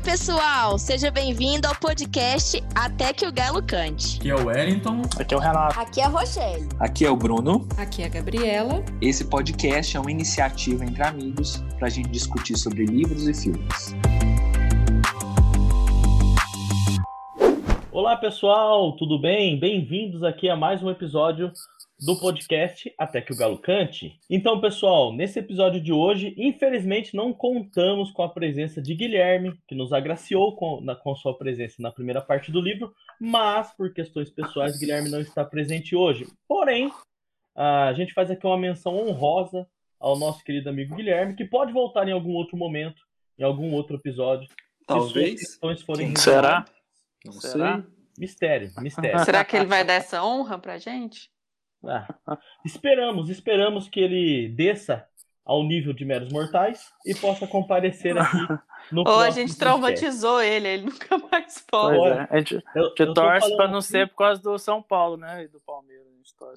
Oi, pessoal! Seja bem-vindo ao podcast Até que o Galo Cante. Aqui é o Wellington. Aqui é o Renato. Aqui é a Rochelle. Aqui é o Bruno. Aqui é a Gabriela. Esse podcast é uma iniciativa entre amigos para a gente discutir sobre livros e filmes. Olá, pessoal, tudo bem? Bem-vindos aqui a mais um episódio do podcast Até que o Galo Cante. Então, pessoal, nesse episódio de hoje, infelizmente não contamos com a presença de Guilherme, que nos agraciou com, na, com sua presença na primeira parte do livro, mas por questões pessoais, Guilherme não está presente hoje. Porém, a gente faz aqui uma menção honrosa ao nosso querido amigo Guilherme, que pode voltar em algum outro momento, em algum outro episódio. Talvez. Se forem Será? Não Será? sei. Mistério, mistério. Será que ele vai dar essa honra pra gente? Ah, esperamos, esperamos que ele desça ao nível de meros mortais e possa comparecer aqui no Ou a gente podcast. traumatizou ele, ele nunca mais Pois pode. é. A gente, a Eu, gente eu torce pra não aqui, ser por causa do São Paulo, né? E do Palmeiras.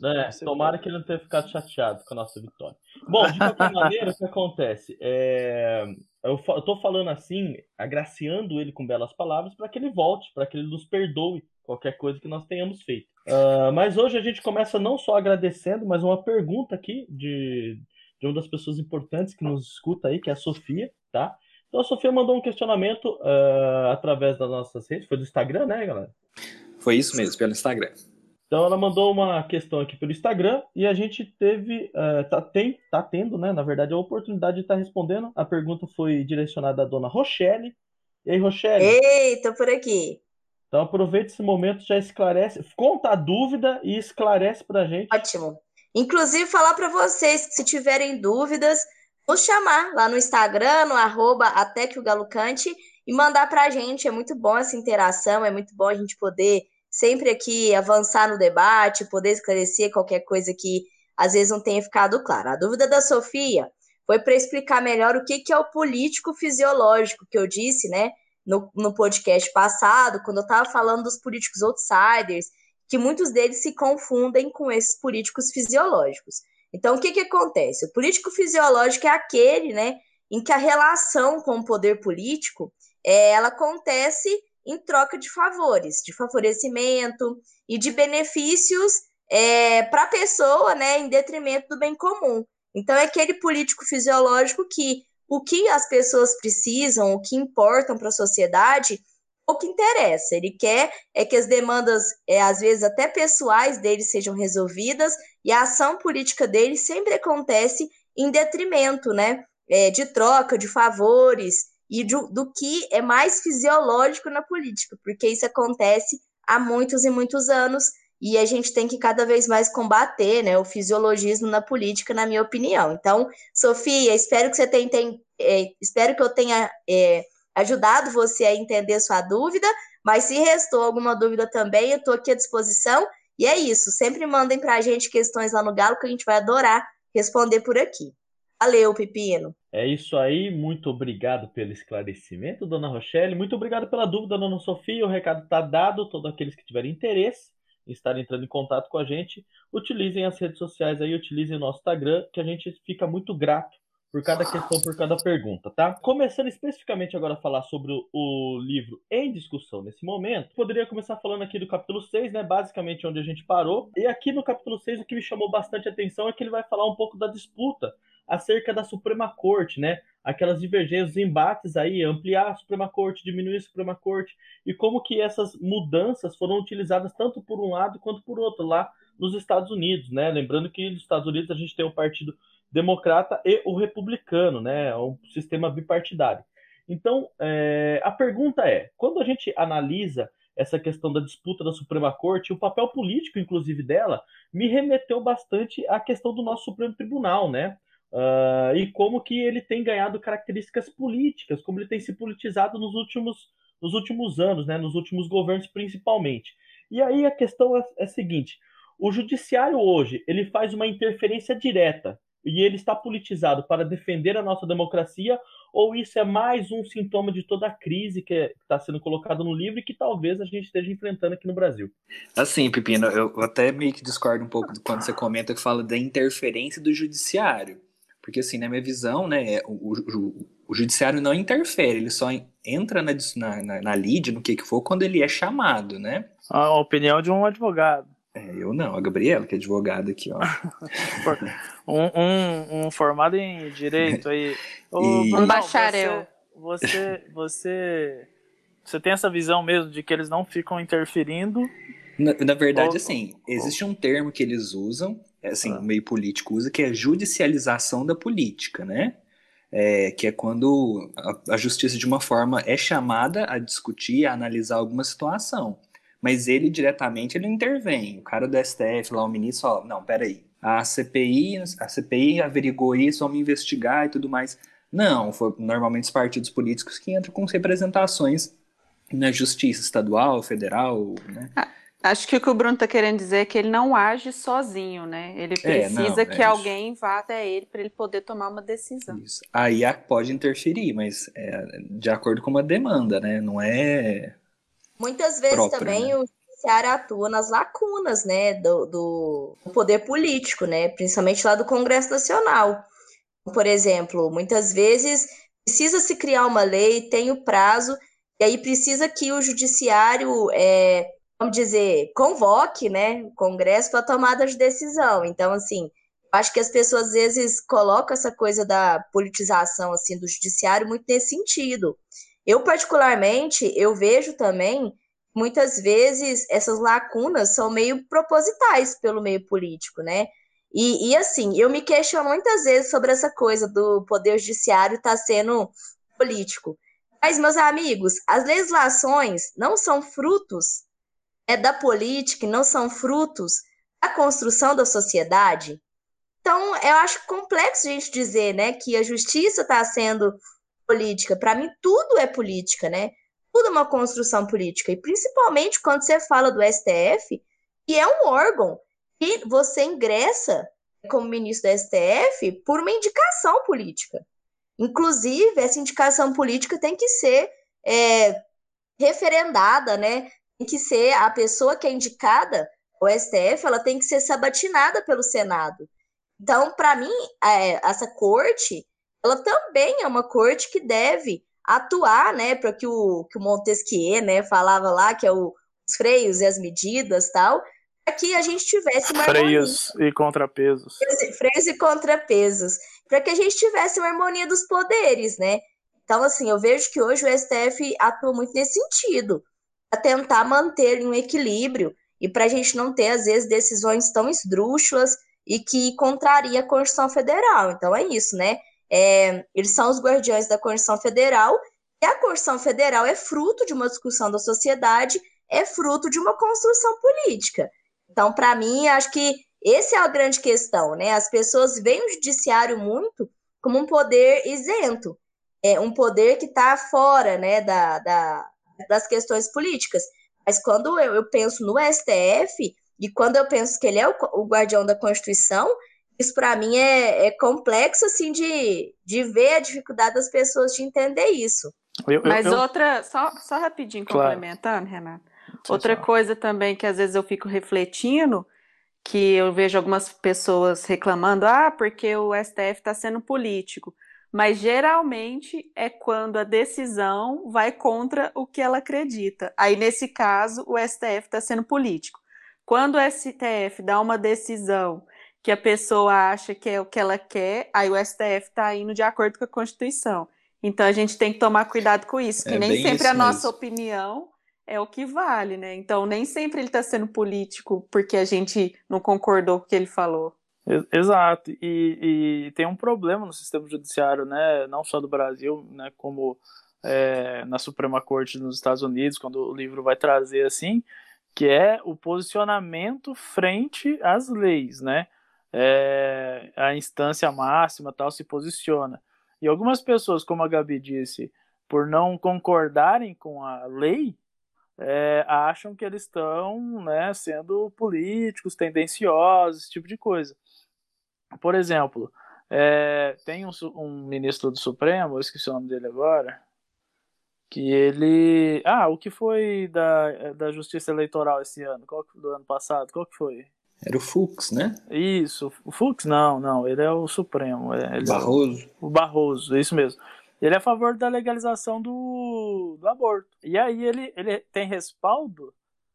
A ser tomara que ele não tenha ficado chateado com a nossa vitória. Bom, de qualquer maneira, o que acontece? É, eu, eu tô falando assim, agraciando ele com belas palavras, para que ele volte, para que ele nos perdoe qualquer coisa que nós tenhamos feito. Ah, mas hoje a gente começa não só agradecendo, mas uma pergunta aqui de, de uma das pessoas importantes que nos escuta aí, que é a Sofia, tá? Então a Sofia mandou um questionamento ah, através das nossas redes, foi do Instagram, né, galera? Foi isso mesmo, pelo Instagram. Então ela mandou uma questão aqui pelo Instagram e a gente teve, eh, tá, tem, tá tendo, né, na verdade, a oportunidade de estar respondendo. A pergunta foi direcionada à dona Rochelle. E aí, Rochelle, Ei, tô por aqui. Então aproveita esse momento, já esclarece, conta a dúvida e esclarece pra gente. Ótimo. Inclusive, falar para vocês que se tiverem dúvidas, nos chamar lá no Instagram, no arroba até que o e mandar pra gente. É muito bom essa interação, é muito bom a gente poder sempre aqui avançar no debate, poder esclarecer qualquer coisa que às vezes não tenha ficado claro. A dúvida da Sofia foi para explicar melhor o que, que é o político fisiológico, que eu disse, né, no, no podcast passado, quando eu estava falando dos políticos outsiders, que muitos deles se confundem com esses políticos fisiológicos. Então, o que, que acontece? O político fisiológico é aquele, né, em que a relação com o poder político é, ela acontece em troca de favores, de favorecimento e de benefícios para a pessoa, né, em detrimento do bem comum. Então, é aquele político fisiológico que o que as pessoas precisam, o que importam para a sociedade, o que interessa. Ele quer é que as demandas, é, às vezes até pessoais dele, sejam resolvidas e a ação política dele sempre acontece em detrimento, né, é, de troca de favores e do, do que é mais fisiológico na política, porque isso acontece há muitos e muitos anos e a gente tem que cada vez mais combater, né, o fisiologismo na política, na minha opinião. Então, Sofia, espero que você tenha, é, espero que eu tenha é, ajudado você a entender sua dúvida, mas se restou alguma dúvida também, eu estou aqui à disposição. E é isso, sempre mandem para a gente questões lá no Galo que a gente vai adorar responder por aqui. Valeu, Pepino. É isso aí, muito obrigado pelo esclarecimento, dona Rochelle. Muito obrigado pela dúvida, dona Sofia. O recado está dado. Todos aqueles que tiverem interesse em estar entrando em contato com a gente, utilizem as redes sociais aí, utilizem o nosso Instagram, que a gente fica muito grato por cada questão, por cada pergunta, tá? Começando especificamente agora a falar sobre o, livro em discussão nesse momento, poderia começar falando aqui do capítulo 6, né? Basicamente onde a gente parou. E aqui no capítulo 6 o que me chamou bastante atenção é que ele vai falar um pouco da disputa acerca da Suprema Corte, né? Aquelas divergências, embates aí, ampliar a Suprema Corte, diminuir a Suprema Corte, e como que essas mudanças foram utilizadas tanto por um lado quanto por outro lá nos Estados Unidos, né? Lembrando que nos Estados Unidos a gente tem o Partido Democrata e o Republicano, né? Um sistema bipartidário. Então, é, a pergunta é: quando a gente analisa essa questão da disputa da Suprema Corte, o papel político, inclusive, dela, me remeteu bastante à questão do nosso Supremo Tribunal, né? Uh, e como que ele tem ganhado características políticas, como ele tem se politizado nos últimos, nos últimos anos, né? Nos últimos governos, principalmente. E aí a questão é, é a seguinte: o judiciário hoje ele faz uma interferência direta e ele está politizado para defender a nossa democracia, ou isso é mais um sintoma de toda a crise que está sendo colocada no livro e que talvez a gente esteja enfrentando aqui no Brasil? Assim, Pepino, eu até meio que discordo um pouco quando você comenta que fala da interferência do judiciário. Porque, assim, na minha visão, né, o, o, o o judiciário não interfere, ele só entra na, na, na lide, no que que for, quando ele é chamado, né? A opinião de um advogado. É, eu não, a Gabriela, que é advogada aqui, ó. um, um, um, formado em direito aí. e... um bacharel. Você, você, você, você, tem essa visão mesmo de que eles não ficam interferindo? Na, na verdade, ou, assim, existe um termo que eles usam, é, assim, ah. o meio político usa, que é judicialização da política, né? É, que é quando a, a justiça, de uma forma, é chamada a discutir, a analisar alguma situação mas ele diretamente ele intervém. O cara do STF, lá o ministro, fala, não, peraí, a CPI, a CPI averigou isso, vamos investigar e tudo mais. Não, foi normalmente os partidos políticos que entram com representações na justiça estadual, federal, né? Ah, acho que o que o Bruno está querendo dizer é que ele não age sozinho, né? Ele precisa é, não, que é alguém vá até ele para ele poder tomar uma decisão. Isso. Aí pode interferir, mas é de acordo com uma demanda, né? Não é Muitas vezes própria, também né? o judiciário atua nas lacunas, né, do, do, poder político, né, principalmente lá do Congresso Nacional. Por exemplo, muitas vezes precisa se criar uma lei, tem o prazo, e aí precisa que o judiciário, é, vamos dizer, convoque, né, o Congresso para tomada de decisão. Então, assim, acho que as pessoas às vezes colocam essa coisa da politização assim do judiciário muito nesse sentido. Eu, particularmente, eu vejo também, muitas vezes, essas lacunas são meio propositais pelo meio político, né? E, e assim, eu me questiono muitas vezes sobre essa coisa do poder judiciário estar tá sendo político. Mas, meus amigos, as legislações não são frutos é, da política, não são frutos da construção da sociedade. Então, eu acho complexo a gente dizer né, que a justiça está sendo política. Para mim, tudo é política, né? Tudo é uma construção política. E principalmente quando você fala do STF, que é um órgão que você ingressa como ministro do STF por uma indicação política. Inclusive, essa indicação política tem que ser é, referendada, né? Tem que ser a pessoa que é indicada, o STF, ela tem que ser sabatinada pelo Senado. Então, para mim, é, essa corte ela também é uma corte que deve atuar, né, para que o, que o Montesquieu, né, falava lá, que é o, os freios e as medidas tal, para que a gente tivesse uma Freios harmonia. e contrapesos. Freios e contrapesos. Para que a gente tivesse uma harmonia dos poderes, né? Então, assim, eu vejo que hoje o STF atua muito nesse sentido, para tentar manter um equilíbrio e para a gente não ter, às vezes, decisões tão esdrúxulas e que contraria a Constituição Federal. Então, é isso, né? É, eles são os guardiões da Constituição Federal, e a Constituição Federal é fruto de uma discussão da sociedade, é fruto de uma construção política. Então, para mim, acho que essa é a grande questão, né? As pessoas veem o judiciário muito como um poder isento, é um poder que está fora, né, da, da, das questões políticas. Mas quando eu, eu, penso no STF e quando eu penso que ele é o, o guardião da Constituição, isso para mim é, é, complexo assim de, de ver a dificuldade das pessoas de entender isso. Eu, eu, Mas eu... outra, só, só rapidinho claro. complementando, Renato. outra coisa também que às vezes eu fico refletindo, que eu vejo algumas pessoas reclamando, ah, porque o STF está sendo político. Mas geralmente é quando a decisão vai contra o que ela acredita. Aí, nesse caso, o STF está sendo político. Quando o STF dá uma decisão que a pessoa acha que é o que ela quer, aí o STF está indo de acordo com a Constituição. Então a gente tem que tomar cuidado com isso, que é nem sempre a nossa opinião é o que vale, né? Então nem sempre ele está sendo político porque a gente não concordou com o que ele falou. Exato, e, e, tem um problema no sistema judiciário, né? Não só do Brasil, né? Como é, na Suprema Corte nos Estados Unidos, quando o livro vai trazer assim, que é o posicionamento frente às leis, né? É, a instância máxima tal se posiciona. E algumas pessoas, como a Gabi disse, por não concordarem com a lei, é, acham que eles estão né, sendo políticos, tendenciosos, esse tipo de coisa. Por exemplo, é, tem um, um, ministro do Supremo, eu esqueci o nome dele agora, que ele. Ah, o que foi da, da Justiça Eleitoral esse ano? Qual, do ano passado? Qual que foi? Era o Fux, né? Isso, o Fux não, não, ele é o Supremo. Ele Barroso. É o, o Barroso, isso mesmo. Ele é a favor da legalização do, do aborto. E aí ele, ele tem respaldo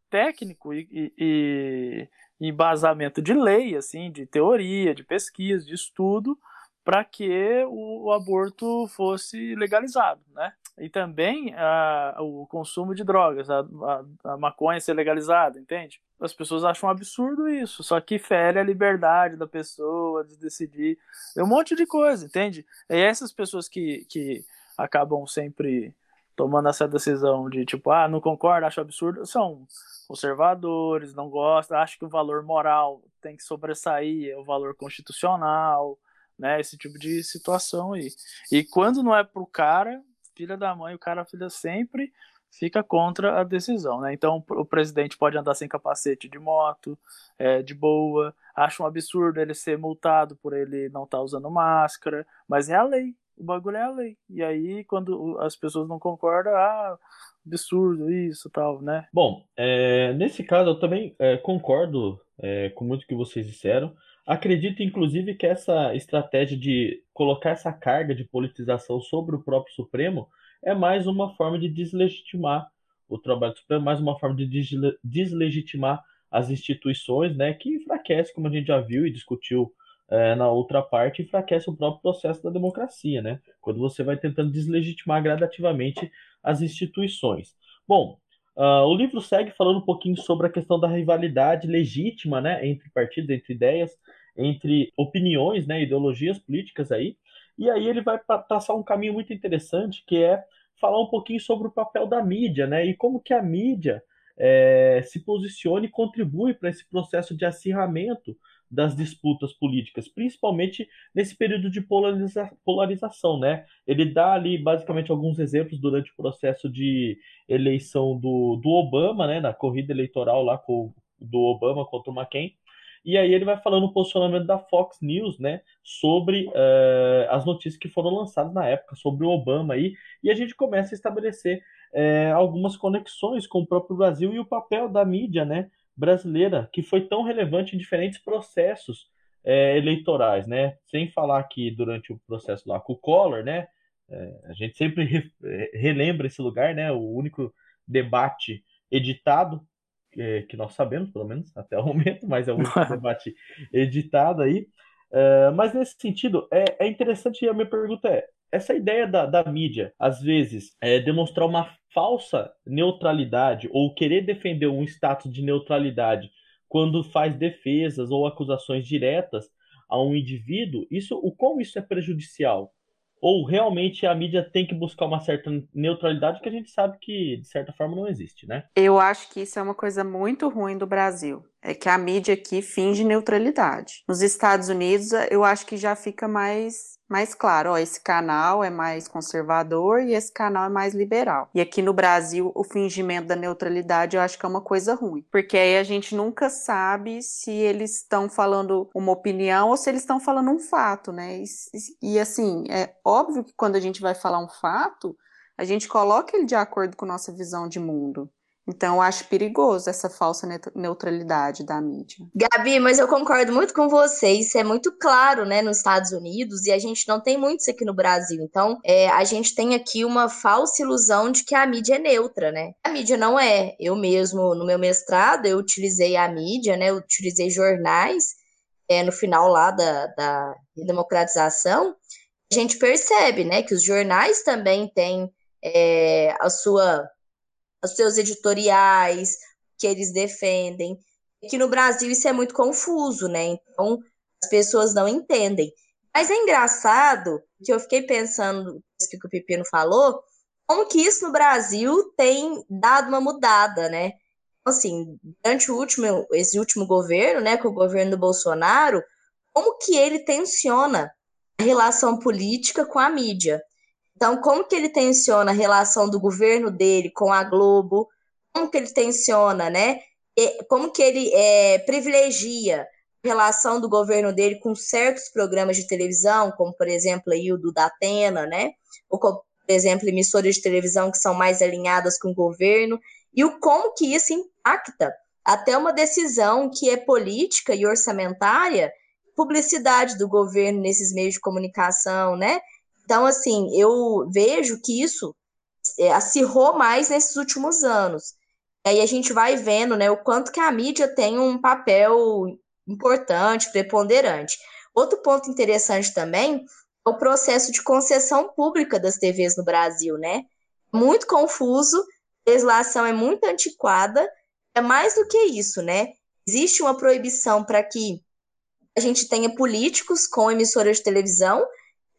técnico e, e, e embasamento de lei, assim, de teoria, de pesquisa, de estudo, para que o, o, aborto fosse legalizado, né? E também a, o consumo de drogas, a, a, a, maconha ser legalizada, entende? As pessoas acham um absurdo isso, só que fere a liberdade da pessoa de decidir, é um monte de coisa, entende? E essas pessoas que, que acabam sempre tomando essa decisão de tipo, ah, não concordo, acho absurdo, são conservadores, não gostam, acham que o valor moral tem que sobressair o valor constitucional, né? Esse tipo de situação aí. E quando não é pro cara, filha da mãe, o cara filha sempre fica contra a decisão, né? Então o presidente pode andar sem capacete de moto, é, de boa, acha um absurdo ele ser multado por ele não estar tá usando máscara, mas é a lei, o bagulho é a lei. E aí quando as pessoas não concordam, ah, absurdo isso tal, né? Bom, é, nesse caso eu também é, concordo é, com muito que vocês disseram. Acredito, inclusive, que essa estratégia de colocar essa carga de politização sobre o próprio Supremo é mais uma forma de deslegitimar o trabalho do Supremo, mais uma forma de deslegitimar as instituições, né, que enfraquece, como a gente já viu e discutiu é, na outra parte, enfraquece o próprio processo da democracia, né, quando você vai tentando deslegitimar gradativamente as instituições. Bom, uh, o livro segue falando um pouquinho sobre a questão da rivalidade legítima, né, entre partidos, entre ideias, entre opiniões, né, ideologias políticas aí, e aí ele vai traçar um caminho muito interessante, que é falar um pouquinho sobre o papel da mídia, né, e como que a mídia é, se posiciona e contribui para esse processo de acirramento das disputas políticas, principalmente nesse período de polariza polarização, né? Ele dá ali basicamente alguns exemplos durante o processo de eleição do, do Obama, né? Na corrida eleitoral lá com, do Obama contra o McCain. E aí ele vai falando o posicionamento da Fox News, né, sobre uh, as notícias que foram lançadas na época sobre o Obama aí, e a gente começa a estabelecer uh, algumas conexões com o próprio Brasil e o papel da mídia, né, brasileira, que foi tão relevante em diferentes processos é, eleitorais, né? Sem falar que durante o processo lá com o Collor, né? A gente sempre re, relembra esse lugar, né? O único debate editado é, que nós sabemos, pelo menos até o momento, mas é único debate editado aí. É, mas nesse sentido, é, é interessante e a minha pergunta é: essa ideia da, da mídia, às vezes, é demonstrar uma falsa neutralidade ou querer defender um status de neutralidade quando faz defesas ou acusações diretas a um indivíduo, isso, o como isso é prejudicial? Ou realmente a mídia tem que buscar uma certa neutralidade que a gente sabe que, de certa forma, não existe, né? Eu acho que isso é uma coisa muito ruim do Brasil. É que a mídia aqui finge neutralidade. Nos Estados Unidos, eu acho que já fica mais mais claro, ó, esse canal é mais conservador e esse canal é mais liberal. E aqui no Brasil, o fingimento da neutralidade eu acho que é uma coisa ruim, porque aí a gente nunca sabe se eles estão falando uma opinião ou se eles estão falando um fato, né? E, e assim, é óbvio que quando a gente vai falar um fato, a gente coloca ele de acordo com nossa visão de mundo. Então, eu acho perigoso essa falsa neutralidade da mídia. Gabi, mas eu concordo muito com você. Isso é muito claro, né, nos Estados Unidos, e a gente não tem muito isso aqui no Brasil. Então, é, a gente tem aqui uma falsa ilusão de que a mídia é neutra, né? A mídia não é. Eu mesmo, no meu mestrado, eu utilizei a mídia, né? Eu utilizei jornais é, no final lá da, da democratização. A gente percebe, né, que os jornais também têm é, a sua os seus editoriais, que eles defendem. Que no Brasil isso é muito confuso, né? Então as pessoas não entendem. Mas é engraçado que eu fiquei pensando, que o Pepino falou, como que isso no Brasil tem dado uma mudada, né? Então, assim, durante o último, esse último governo, né, com o governo do Bolsonaro, como que ele tensiona a relação política com a mídia? Então, como que ele tensiona a relação do governo dele com a Globo? Como que ele tensiona, né? Como que ele é, privilegia a relação do governo dele com certos programas de televisão, como, por exemplo, aí o do Datena, né? Ou, por exemplo, emissoras de televisão que são mais alinhadas com o governo. E o como que isso impacta até uma decisão que é política e orçamentária, publicidade do governo nesses meios de comunicação, né? Então, assim, eu vejo que isso é, acirrou mais nesses últimos anos. Aí a gente vai vendo né, o quanto que a mídia tem um papel importante, preponderante. Outro ponto interessante também é o processo de concessão pública das TVs no Brasil, né? Muito confuso, a legislação é muito antiquada, é mais do que isso, né? Existe uma proibição para que a gente tenha políticos com emissoras de televisão.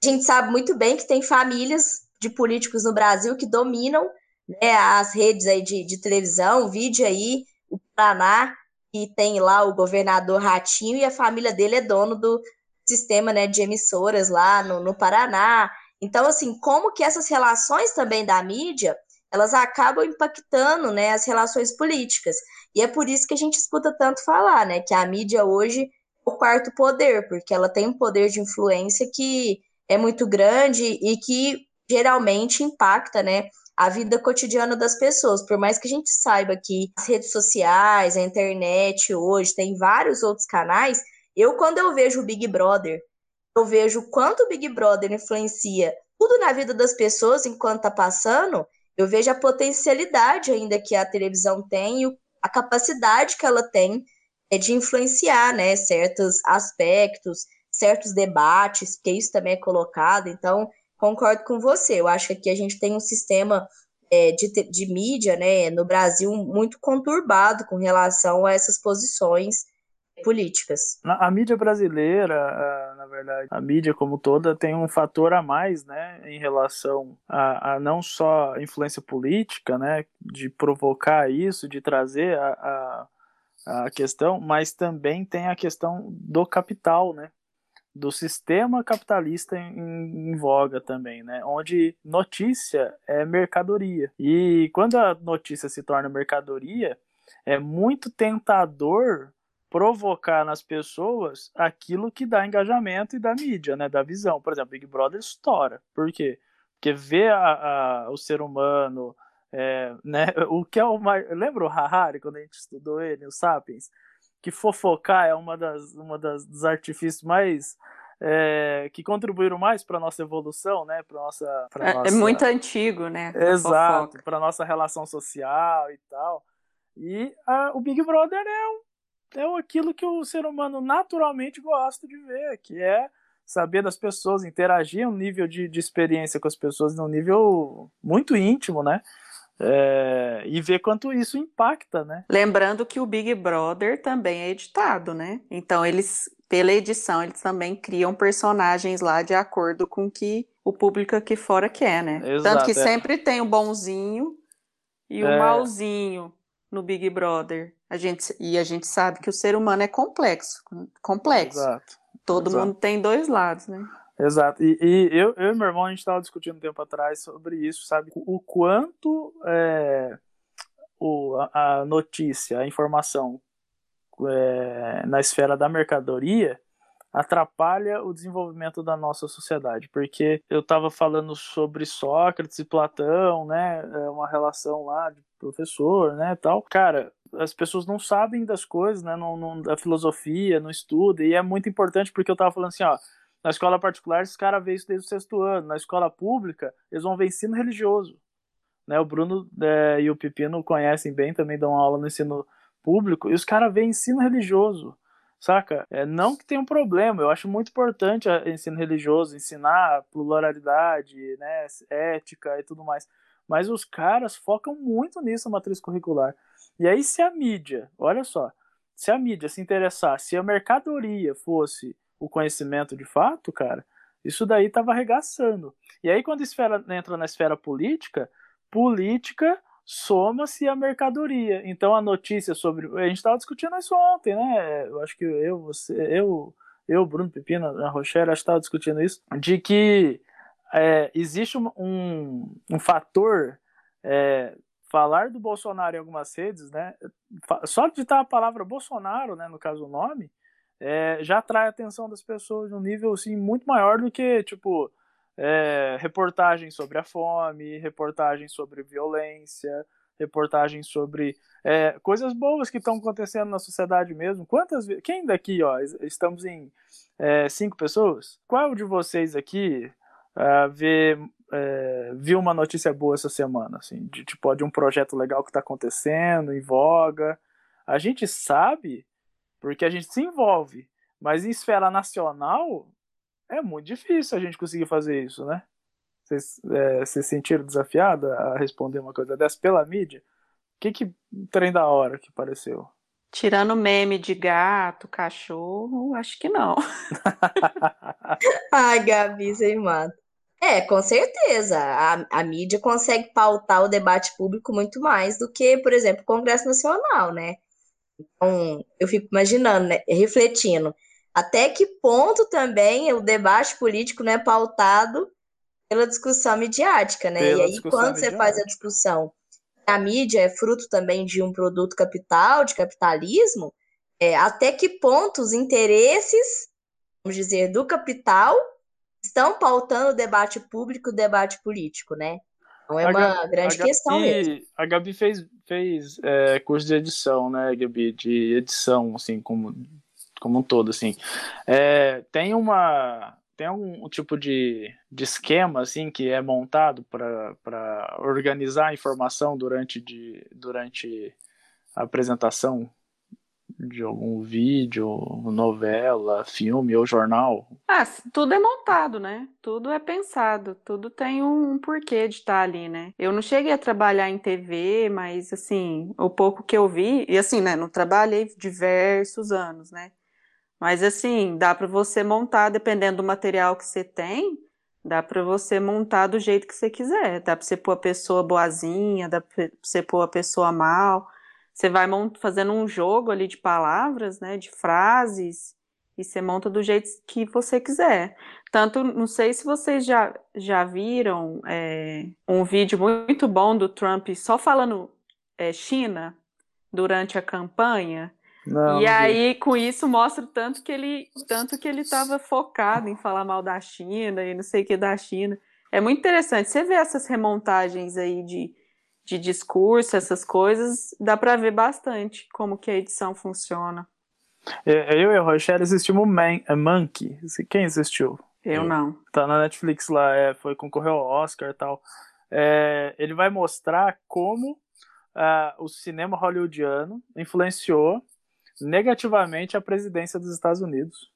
A gente sabe muito bem que tem famílias de políticos no Brasil que dominam né, as redes aí de, de televisão, vídeo aí, o Paraná, que tem lá o governador Ratinho e a família dele é dono do sistema né, de emissoras lá no, no Paraná. Então, assim, como que essas relações também da mídia, elas acabam impactando né, as relações políticas. E é por isso que a gente escuta tanto falar, né, que a mídia hoje é o quarto poder, porque ela tem um poder de influência que é muito grande e que geralmente impacta, né, a vida cotidiana das pessoas. Por mais que a gente saiba que as redes sociais, a internet hoje tem vários outros canais, eu quando eu vejo o Big Brother, eu vejo quanto o Big Brother influencia tudo na vida das pessoas enquanto tá passando, eu vejo a potencialidade ainda que a televisão tem e a capacidade que ela tem é de influenciar, né, certos aspectos, certos debates, porque isso também é colocado. Então, concordo com você. Eu acho que aqui a gente tem um sistema é, de, de mídia, né, no Brasil muito conturbado com relação a essas posições políticas. A, a mídia brasileira, na verdade, a mídia como toda tem um fator a mais, né, em relação a, a não só influência política, né, de provocar isso, de trazer a, a questão, mas também tem a questão do capital, né, do sistema capitalista em, em, voga também, né? Onde notícia é mercadoria. E quando a notícia se torna mercadoria, é muito tentador provocar nas pessoas aquilo que dá engajamento e dá mídia, né? Da visão. Por exemplo, Big Brother estoura. Por quê? Porque vê a, a, o ser humano, é, né? O que é o mais. Lembra o Harari, quando a gente estudou ele, o Sapiens? Que fofocar é uma das, uma das dos artifícios mais é, que contribuíram mais para nossa evolução, né? Para nossa, pra é, é nossa... é muito antigo, né? Exato, para nossa relação social e tal. E a, o Big Brother é, é aquilo que o ser humano naturalmente gosta de ver, que é saber das pessoas, interagir um nível de, de experiência com as pessoas num nível muito íntimo, né? É, e ver quanto isso impacta, né? Lembrando que o Big Brother também é editado, né? Então eles, pela edição, eles também criam personagens lá de acordo com o que o público aqui fora quer, né? Exato, Tanto que é. sempre tem o bonzinho e o é. malzinho no Big Brother. A gente, e a gente sabe que o ser humano é complexo, complexo. Exato. Todo Exato. mundo tem dois lados, né? Exato. E, e, eu, eu e meu irmão, a gente estava discutindo um tempo atrás sobre isso, sabe? O quanto é, o, a notícia, a informação é, na esfera da mercadoria atrapalha o desenvolvimento da nossa sociedade. Porque eu estava falando sobre Sócrates e Platão, né? É uma relação lá de professor, né? Tal. Cara, as pessoas não sabem das coisas, né? Não, não, da filosofia, não estudam. E é muito importante porque eu estava falando assim, ó na escola particular, esses caras veem isso desde o sexto ano. Na escola pública, eles vão ver ensino religioso. Né? O Bruno é, e o Pepino conhecem bem, também dão aula no ensino público, e os caras veem ensino religioso, saca? É, não que tenha um problema, eu acho muito importante o ensino religioso, ensinar pluralidade, né, ética e tudo mais. Mas os caras focam muito nisso, a matriz curricular. E aí, se a mídia, olha só, se a mídia se interessar, se a mercadoria fosse o conhecimento de fato, cara, isso daí estava arregaçando. E aí, quando esfera entra na esfera política, política soma-se a mercadoria. Então, a notícia sobre. A gente estava discutindo isso ontem, né? Eu acho que eu, você, eu, eu Bruno Pepino, a Rochelle, acho que estava discutindo isso, de que é, existe um, um, um fator. É, falar do Bolsonaro em algumas redes, né? Só de estar a palavra Bolsonaro, né, no caso o nome, é, já atrai a atenção das pessoas num nível assim, muito maior do que, tipo, é, reportagens sobre a fome, reportagens sobre violência, reportagens sobre é, coisas boas que estão acontecendo na sociedade mesmo. Quantas. Quem daqui, ó, estamos em é, cinco pessoas? Qual de vocês aqui uh, ver, é, viu uma notícia boa essa semana, assim, de tipo de um projeto legal que está acontecendo, em voga. A gente sabe porque a gente se envolve, mas em esfera nacional é muito difícil a gente conseguir fazer isso, né? Vocês é, se sentiram desafiados a responder uma coisa dessa pela mídia? O que que trem da hora que pareceu? Tirando meme de gato, cachorro, acho que não. Ai, Gabi, você mata. É, com certeza. A, a mídia consegue pautar o debate público muito mais do que, por exemplo, o Congresso Nacional, né? Então, eu fico imaginando, né, refletindo, até que ponto também o debate político não é pautado pela discussão midiática, né? Pela e aí, quando midiática. você faz a discussão a mídia é fruto também de um produto capital, de capitalismo, é, até que ponto os interesses, vamos dizer, do capital estão pautando o debate público, o debate político, né? Então é a uma Gabi, grande Gabi, questão mesmo. A Gabi fez, fez é, curso de edição, né, Gabi? De edição, assim, como, como um todo, assim. É, tem uma tem algum tipo de, de esquema assim que é montado para organizar a informação durante, de, durante a apresentação de algum vídeo, novela, filme ou jornal? Ah, tudo é montado, né? Tudo é pensado, tudo tem um, porquê de estar ali, né? Eu não cheguei a trabalhar em TV, mas assim, o pouco que eu vi, e assim, né, não trabalhei diversos anos, né? Mas assim, dá para você montar, dependendo do material que você tem, dá para você montar do jeito que você quiser. Dá para você pôr a pessoa boazinha, dá para você pôr a pessoa mal. Você vai fazendo um jogo ali de palavras, né, de frases, e você monta do jeito que você quiser. Tanto, não sei se vocês já, já viram é, um vídeo muito bom do Trump só falando é, China durante a campanha. Não, e aí, com isso, mostra tanto que ele tanto que ele estava focado em falar mal da China e não sei o que da China. É muito interessante. Você vê essas remontagens aí de, de discurso, essas coisas, dá para ver bastante como que a edição funciona. É, eu e a Rochelle assistimos Man, a Monkey. Quem assistiu? Eu não. Tá na Netflix lá, é, foi concorreu ao Oscar e tal. É, ele vai mostrar como uh, o cinema hollywoodiano influenciou negativamente a presidência dos Estados Unidos.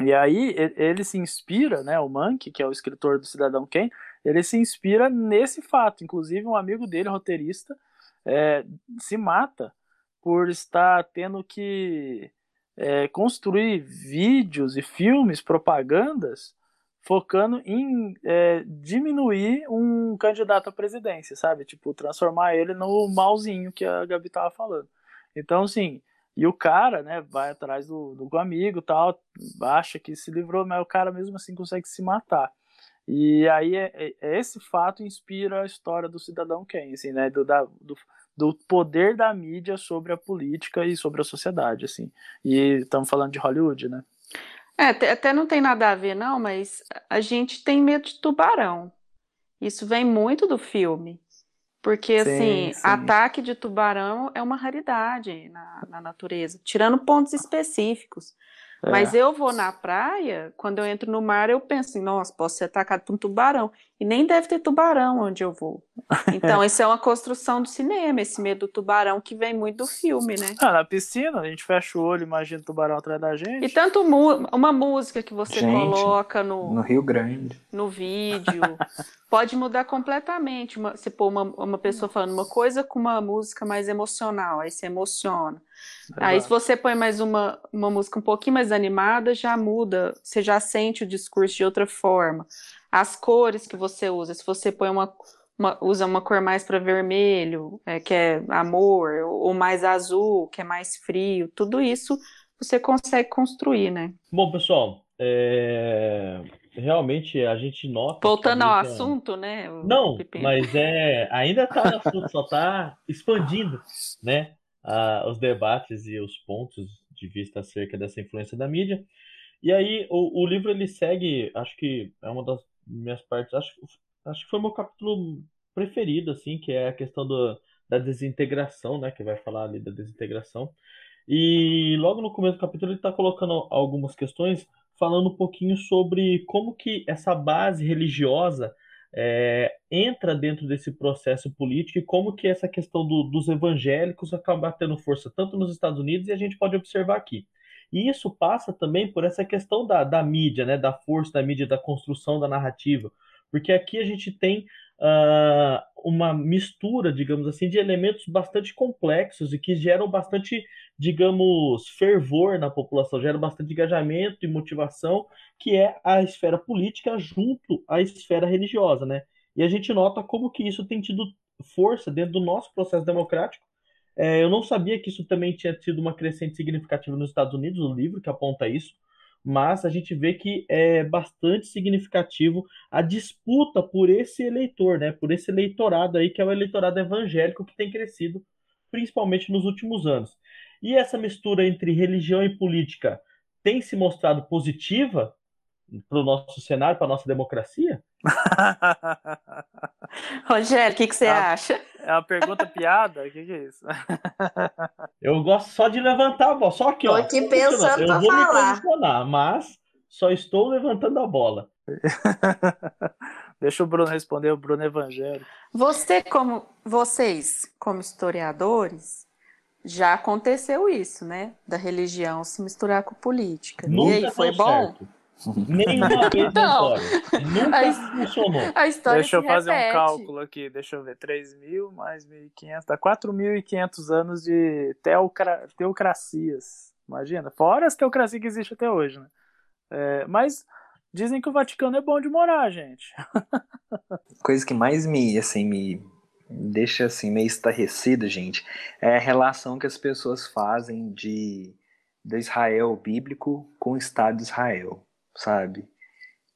E aí ele se inspira, né, o Mank, que é o escritor do Cidadão Kane, ele se inspira nesse fato. Inclusive um amigo dele, roteirista, é, se mata por estar tendo que é, construir vídeos e filmes, propagandas, focando em é, diminuir um candidato à presidência, sabe? Tipo, transformar ele no malzinho que a Gabi tava falando. Então, assim, e o cara, né, vai atrás do, do amigo tal, acha que se livrou, mas o cara mesmo assim consegue se matar. E aí é, é, é esse fato inspira a história do cidadão Kane, assim, né, do, da, do, do poder da mídia sobre a política e sobre a sociedade, assim. E estamos falando de Hollywood, né? É, até não tem nada a ver, não, mas a gente tem medo de tubarão. Isso vem muito do filme. Porque, assim, sim. ataque de tubarão é uma raridade na, na natureza, tirando pontos específicos. É. Mas eu vou na praia, quando eu entro no mar, eu penso assim, nossa, posso ser atacado por um tubarão. E nem deve ter tubarão onde eu vou. Então, isso é uma construção do cinema, esse medo do tubarão que vem muito do filme, né? Ah, na piscina, a gente fecha o olho, imagina o tubarão atrás da gente. E tanto uma música que você gente, coloca no, no Rio Grande, no vídeo, pode mudar completamente. Uma, você pôr uma, uma pessoa falando uma coisa com uma música mais emocional, aí se emociona. Exato. Aí se você põe mais uma, uma música um pouquinho mais animada, já muda, você já sente o discurso de outra forma. As cores que você usa, se você põe uma, uma usa uma cor mais para vermelho, é, que é amor, ou mais azul, que é mais frio, tudo isso você consegue construir, né? Bom, pessoal, é... realmente a gente nota. Voltando ao assunto, né? Não, mas é ainda está no assunto, só está expandindo, né? Os debates e os pontos de vista acerca dessa influência da mídia. E aí o, o livro ele segue, acho que é uma das minhas partes, acho, acho que foi meu capítulo preferido, assim, que é a questão do, da desintegração, né, que vai falar ali da desintegração. E logo no começo do capítulo ele está colocando algumas questões falando um pouquinho sobre como que essa base religiosa é, entra dentro desse processo político e como que essa questão do, dos evangélicos acaba tendo força tanto nos Estados Unidos e a gente pode observar aqui. E isso passa também por essa questão da, da mídia, né, da força da mídia, da construção da narrativa, porque aqui a gente tem uh, uma mistura, digamos assim, de elementos bastante complexos e que geram bastante, digamos, fervor na população, geram bastante engajamento e motivação, que é a esfera política junto à esfera religiosa, né? E a gente nota como que isso tem tido força dentro do nosso processo democrático. É, eu não sabia que isso também tinha tido uma crescente significativa nos Estados Unidos, o livro que aponta isso mas a gente vê que é bastante significativo a disputa por esse eleitor, né? Por esse eleitorado aí que é o eleitorado evangélico que tem crescido, principalmente nos últimos anos. E essa mistura entre religião e política tem se mostrado positiva para o nosso cenário, para a nossa democracia? Rogério, o que, que você é acha? É uma pergunta piada? O que, que, é isso? Eu gosto só de levantar a bola, só aqui, Tô ó. aqui pensando Eu vou falar. me posicionar, mas só estou levantando a bola. Deixa o Bruno responder, o Bruno é Evangelho. Você, como vocês, como historiadores, já aconteceu isso, né? Da religião se misturar com política. Nunca e aí, foi bom? Nenhuma vez então, Nunca a, funcionou. A história deixa eu fazer repete. um cálculo aqui, deixa eu ver. 3 mil mais 1.500, dá 4.500 anos de teocra, teocracias. Imagina, fora as teocracias que existe até hoje, né? É, mas dizem que o Vaticano é bom de morar, gente. Coisa que mais me, assim, me deixa assim meio estarrecido, gente, é a relação que as pessoas fazem de do Israel bíblico com o Estado de Israel sabe?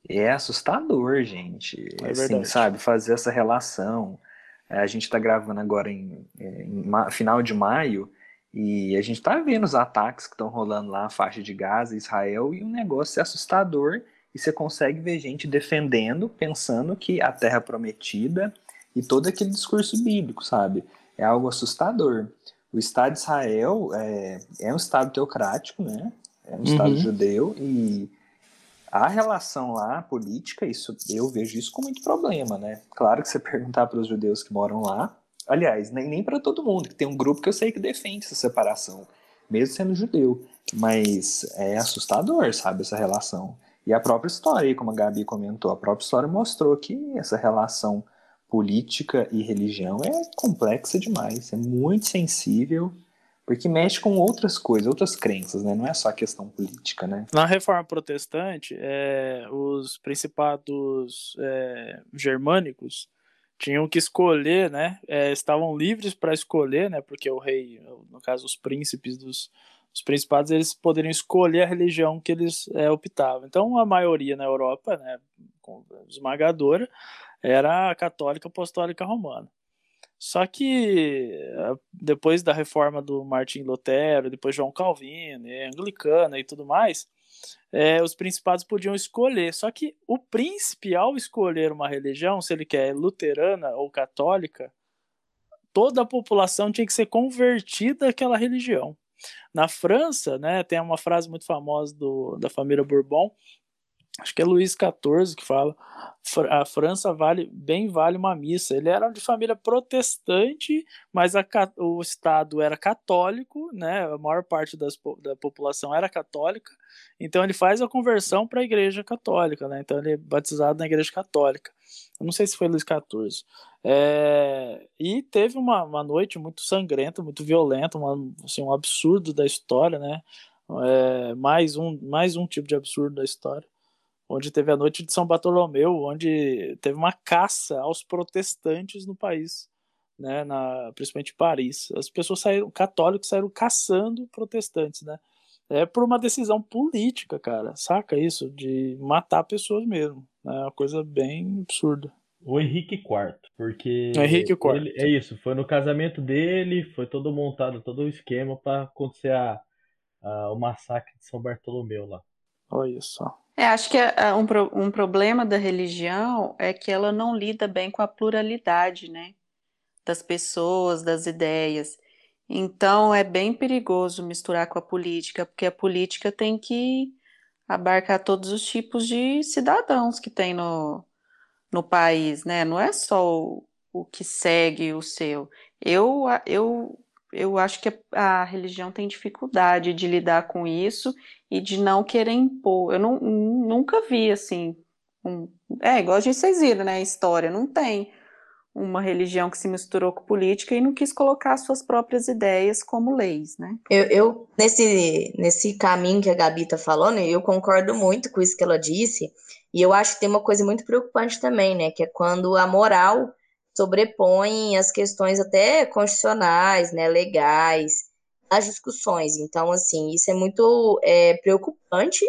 É assustador, gente. É assim, sabe? Fazer essa relação. É, a gente está gravando agora em, em, final de maio e a gente está vendo os ataques que estão rolando lá, a faixa de Gaza, Israel, e o negócio é assustador. E você consegue ver gente defendendo, pensando que a terra prometida e todo aquele discurso bíblico, sabe? É algo assustador. O Estado de Israel é, é um Estado teocrático, né? É um Estado uhum. judeu e a relação lá, política, isso eu vejo isso com muito problema, né? Claro que você perguntar para os judeus que moram lá, aliás, nem, nem para todo mundo, que tem um grupo que eu sei que defende essa separação, mesmo sendo judeu, mas é assustador, sabe, essa relação. E a própria história, como a Gabi comentou, a própria história mostrou que essa relação política e religião é complexa demais, é muito sensível porque mexe com outras coisas, outras crenças, né? Não é só questão política, né? Na reforma protestante, é, os principados é, germânicos tinham que escolher, né? É, estavam livres para escolher, né? Porque o rei, no caso, os príncipes dos os principados, eles poderiam escolher a religião que eles é, optavam. Então, a maioria na Europa, né? Esmagadora, era a católica apostólica romana. Só que eh, depois da reforma do Martim Lutero, depois João Calvino, anglicana e tudo mais, é, os principados podiam escolher. Só que o príncipe, ao escolher uma religião, se ele quer luterana ou católica, toda a população tinha que ser convertida àquela religião. Na França, né, tem uma frase muito famosa do, da família Bourbon, acho que é Luís XIV que fala, a França vale bem vale uma missa. Ele era de família protestante, mas a, o Estado era católico, né? A maior parte das, da população era católica. Então ele faz a conversão para a Igreja Católica, né? Então ele é batizado na Igreja Católica. Eu não sei se foi Luís XIV. É, e teve uma, uma noite muito sangrenta, muito violenta, uma, assim, um absurdo da história, né? É, mais, um, mais um tipo de absurdo da história onde teve a noite de São Bartolomeu, onde teve uma caça aos protestantes no país, né, na, principalmente Paris. As pessoas saíram, católicos saíram caçando protestantes, né? É por uma decisão política, cara, saca isso? De matar pessoas mesmo. Né? É uma coisa bem absurda. O Henrique IV, porque. O Henrique IV. Ele, é isso, foi no casamento dele, foi todo montado, todo o esquema para acontecer a, a, o massacre de São Bartolomeu lá. Olha só. É, acho que é, um, um problema da religião é que ela não lida bem com a pluralidade, né? Das pessoas, das ideias. Então é bem perigoso misturar com a política, porque a política tem que abarcar todos os tipos de cidadãos que tem no, no país, né? Não é só o, o que segue o seu. Eu, eu, eu acho que a religião tem dificuldade de lidar com isso e de não querer impor. Eu não, nunca vi assim. Um, é igual a gente vocês viram, né? A história não tem uma religião que se misturou com política e não quis colocar suas próprias ideias como leis, né? Eu, eu nesse, nesse caminho que a Gabi está falando, eu concordo muito com isso que ela disse, e eu acho que tem uma coisa muito preocupante também, né? Que é quando a moral sobrepõe as questões até constitucionais, né, legais, as discussões. Então, assim, isso é muito é, preocupante.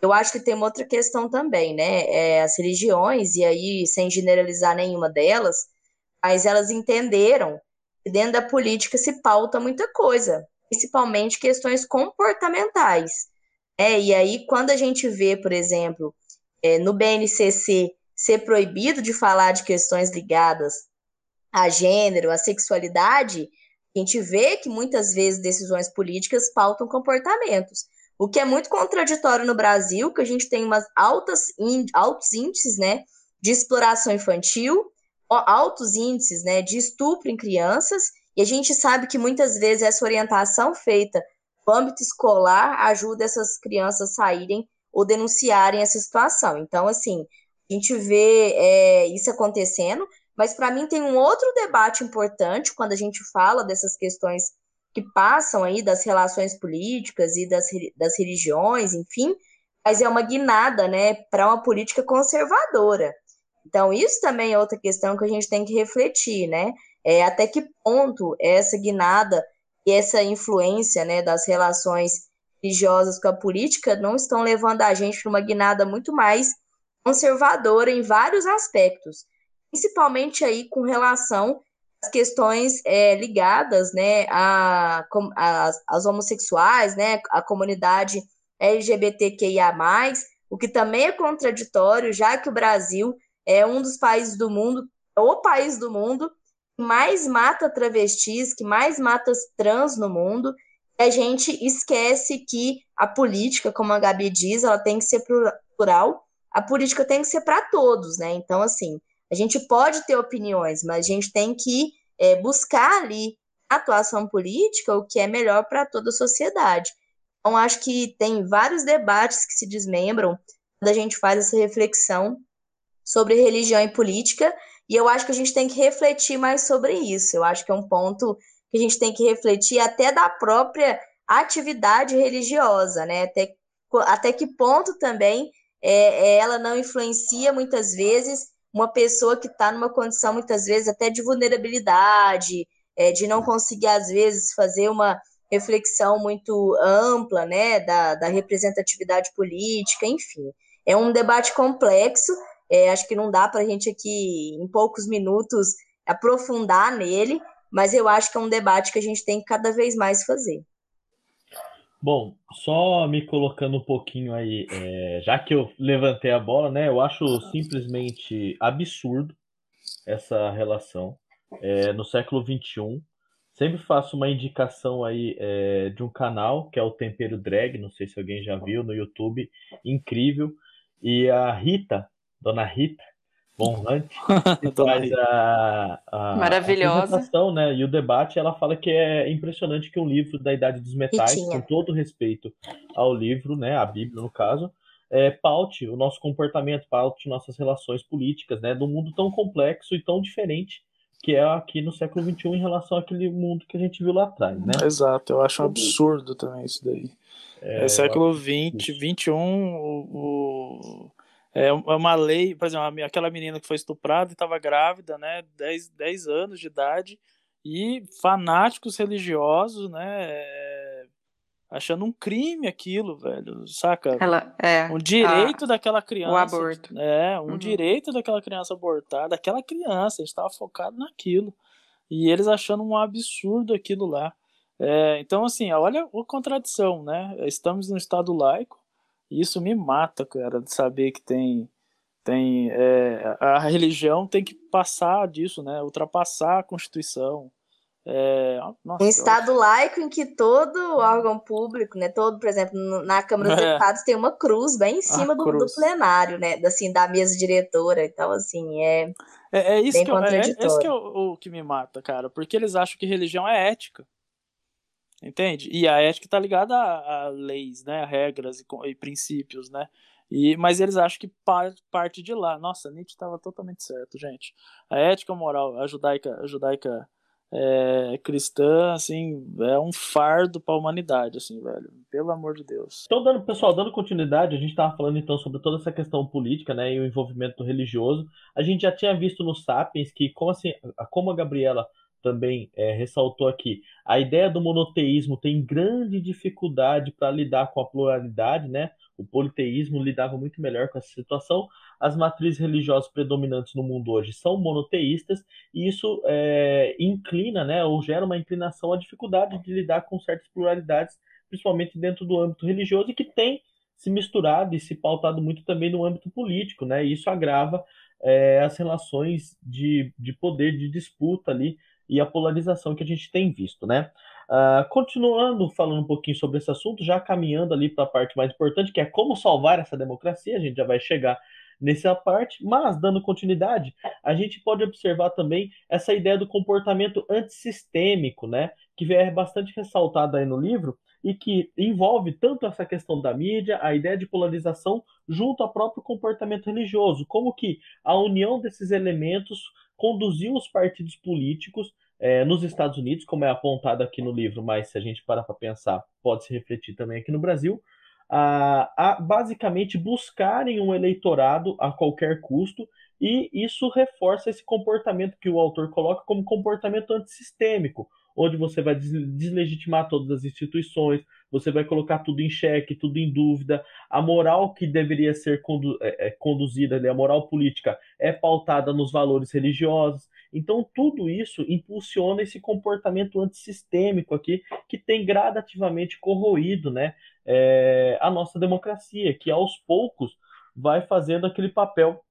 Eu acho que tem uma outra questão também, né? É, as religiões, e aí, sem generalizar nenhuma delas, mas elas entenderam que dentro da política se pauta muita coisa, principalmente questões comportamentais. É, e aí, quando a gente vê, por exemplo, é, no BNCC ser proibido de falar de questões ligadas a gênero, a sexualidade, a gente vê que muitas vezes decisões políticas pautam comportamentos. O que é muito contraditório no Brasil, que a gente tem umas altas altos âmbitos né, de exploração infantil, altos índices né, de estupro em crianças, e a gente sabe que muitas vezes essa orientação feita no âmbito escolar ajuda essas crianças a saírem ou denunciarem essa situação. Então, assim, a gente vê é, isso acontecendo, mas para mim tem um outro debate importante quando a gente fala dessas questões que passam aí das relações políticas e das, das religiões, enfim, mas é uma guinada, né, para uma política conservadora. Então, isso também é outra questão que a gente tem que refletir, né? É, até que ponto essa guinada e essa influência né, das relações religiosas com a política não estão levando a gente para uma guinada muito mais conservadora em vários aspectos, principalmente aí com relação às questões é, ligadas né, a, a, às homossexuais, né, a comunidade LGBTQIA+, o que também é contraditório, já que o Brasil é um dos países do mundo, é o país do mundo que mais mata travestis, que mais mata trans no mundo. E a gente esquece que a política, como a Gabi diz, ela tem que ser plural. A política tem que ser para todos, né? Então, assim, a gente pode ter opiniões, mas a gente tem que é, buscar ali atuação política o que é melhor para toda a sociedade. Então, acho que tem vários debates que se desmembram quando a gente faz essa reflexão sobre religião e política, e eu acho que a gente tem que refletir mais sobre isso. Eu acho que é um ponto que a gente tem que refletir até da própria atividade religiosa, né? Até, até que ponto também é, é ela não influencia muitas vezes uma pessoa que está numa condição muitas vezes até de vulnerabilidade, é, de não conseguir às vezes fazer uma reflexão muito ampla, né, da, da representatividade política, enfim. É um debate complexo, é, acho que não dá para a gente aqui, em poucos minutos, aprofundar nele, mas eu acho que é um debate que a gente tem que cada vez mais fazer. Bom, só me colocando um pouquinho aí, é, já que eu levantei a bola, né? Eu acho simplesmente absurdo essa relação. É, no século XXI, sempre faço uma indicação aí é, de um canal que é o Tempero Drag, não sei se alguém já viu no YouTube, incrível. E a Rita, Dona Rita Von Hunt, que faz a, a, Maravilhosa. A né? E o debate, ela fala que é impressionante que um livro da Idade dos Metais, com todo respeito ao livro, né, a Bíblia no caso, é, paute o nosso comportamento, paute nossas relações políticas, né, do mundo tão complexo e tão diferente que é aqui no século XXI em relação àquele mundo que a gente viu lá atrás, né? Exato, eu acho um absurdo também isso daí. É, é século XX, XXI, o, o é, é uma lei, por exemplo, aquela menina que foi estuprada e estava grávida, né, 10, 10 anos de idade, e fanáticos religiosos, né, é, achando um crime aquilo, velho, saca? Ela, é, um direito a, daquela criança. O aborto. É, um uhum. direito daquela criança abortada, daquela criança, a gente estava focado naquilo. E eles achando um absurdo aquilo lá. É, então, assim, olha a contradição, né? Estamos no Estado laico, isso me mata, cara, de saber que tem. tem é, a religião tem que passar disso, né? Ultrapassar a Constituição. É, nossa, um Estado laico em que todo órgão público, né, todo, por exemplo, na Câmara dos é. Deputados tem uma cruz bem em cima do, do, plenário, né, assim, da mesa diretora. Então, assim, é. É, é isso, que, eu, é, é isso que é o, o que me mata, cara, porque eles acham que religião é ética. Entende? E a ética está ligada a, a, leis, né, a regras e, e, princípios, né? E, mas eles acham que parte de lá. Nossa, Nietzsche estava totalmente certo, gente. A ética moral, a judaica, a judaica é, cristã, assim, é um fardo para a humanidade, assim, velho. Pelo amor de Deus. Então, dando, pessoal, dando continuidade, a gente estava falando então sobre toda essa questão política, né, e o envolvimento religioso. A gente já tinha visto no Sapiens que, como assim, como a Gabriela também é, ressaltou aqui, a ideia do monoteísmo tem grande dificuldade para lidar com a pluralidade, né? O politeísmo lidava muito melhor com essa situação. As matrizes religiosas predominantes no mundo hoje são monoteístas e isso é, inclina, né, ou gera uma inclinação à dificuldade de lidar com certas pluralidades, principalmente dentro do âmbito religioso e que tem se misturado e se pautado muito também no âmbito político, né? E isso agrava é, as relações de, de poder, de disputa ali e a polarização que a gente tem visto, né? Uh, continuando falando um pouquinho sobre esse assunto, já caminhando ali para a parte mais importante, que é como salvar essa democracia, a gente já vai chegar nessa parte, mas dando continuidade, a gente pode observar também essa ideia do comportamento antissistêmico, né, que é bastante ressaltada aí no livro e que envolve tanto essa questão da mídia, a ideia de polarização, junto ao próprio comportamento religioso, como que a união desses elementos conduziu os partidos políticos é, nos Estados Unidos, como é apontado aqui no livro, mas se a gente parar para pensar, pode se refletir também aqui no Brasil, a, a basicamente buscarem um eleitorado a qualquer custo, e isso reforça esse comportamento que o autor coloca como comportamento antissistêmico, onde você vai deslegitimar todas as instituições, você vai colocar tudo em xeque, tudo em dúvida. A moral que deveria ser condu é, é, conduzida, a moral política, é pautada nos valores religiosos. Então, tudo isso impulsiona esse comportamento antissistêmico aqui, que tem gradativamente corroído né, é, a nossa democracia, que aos poucos vai fazendo aquele papel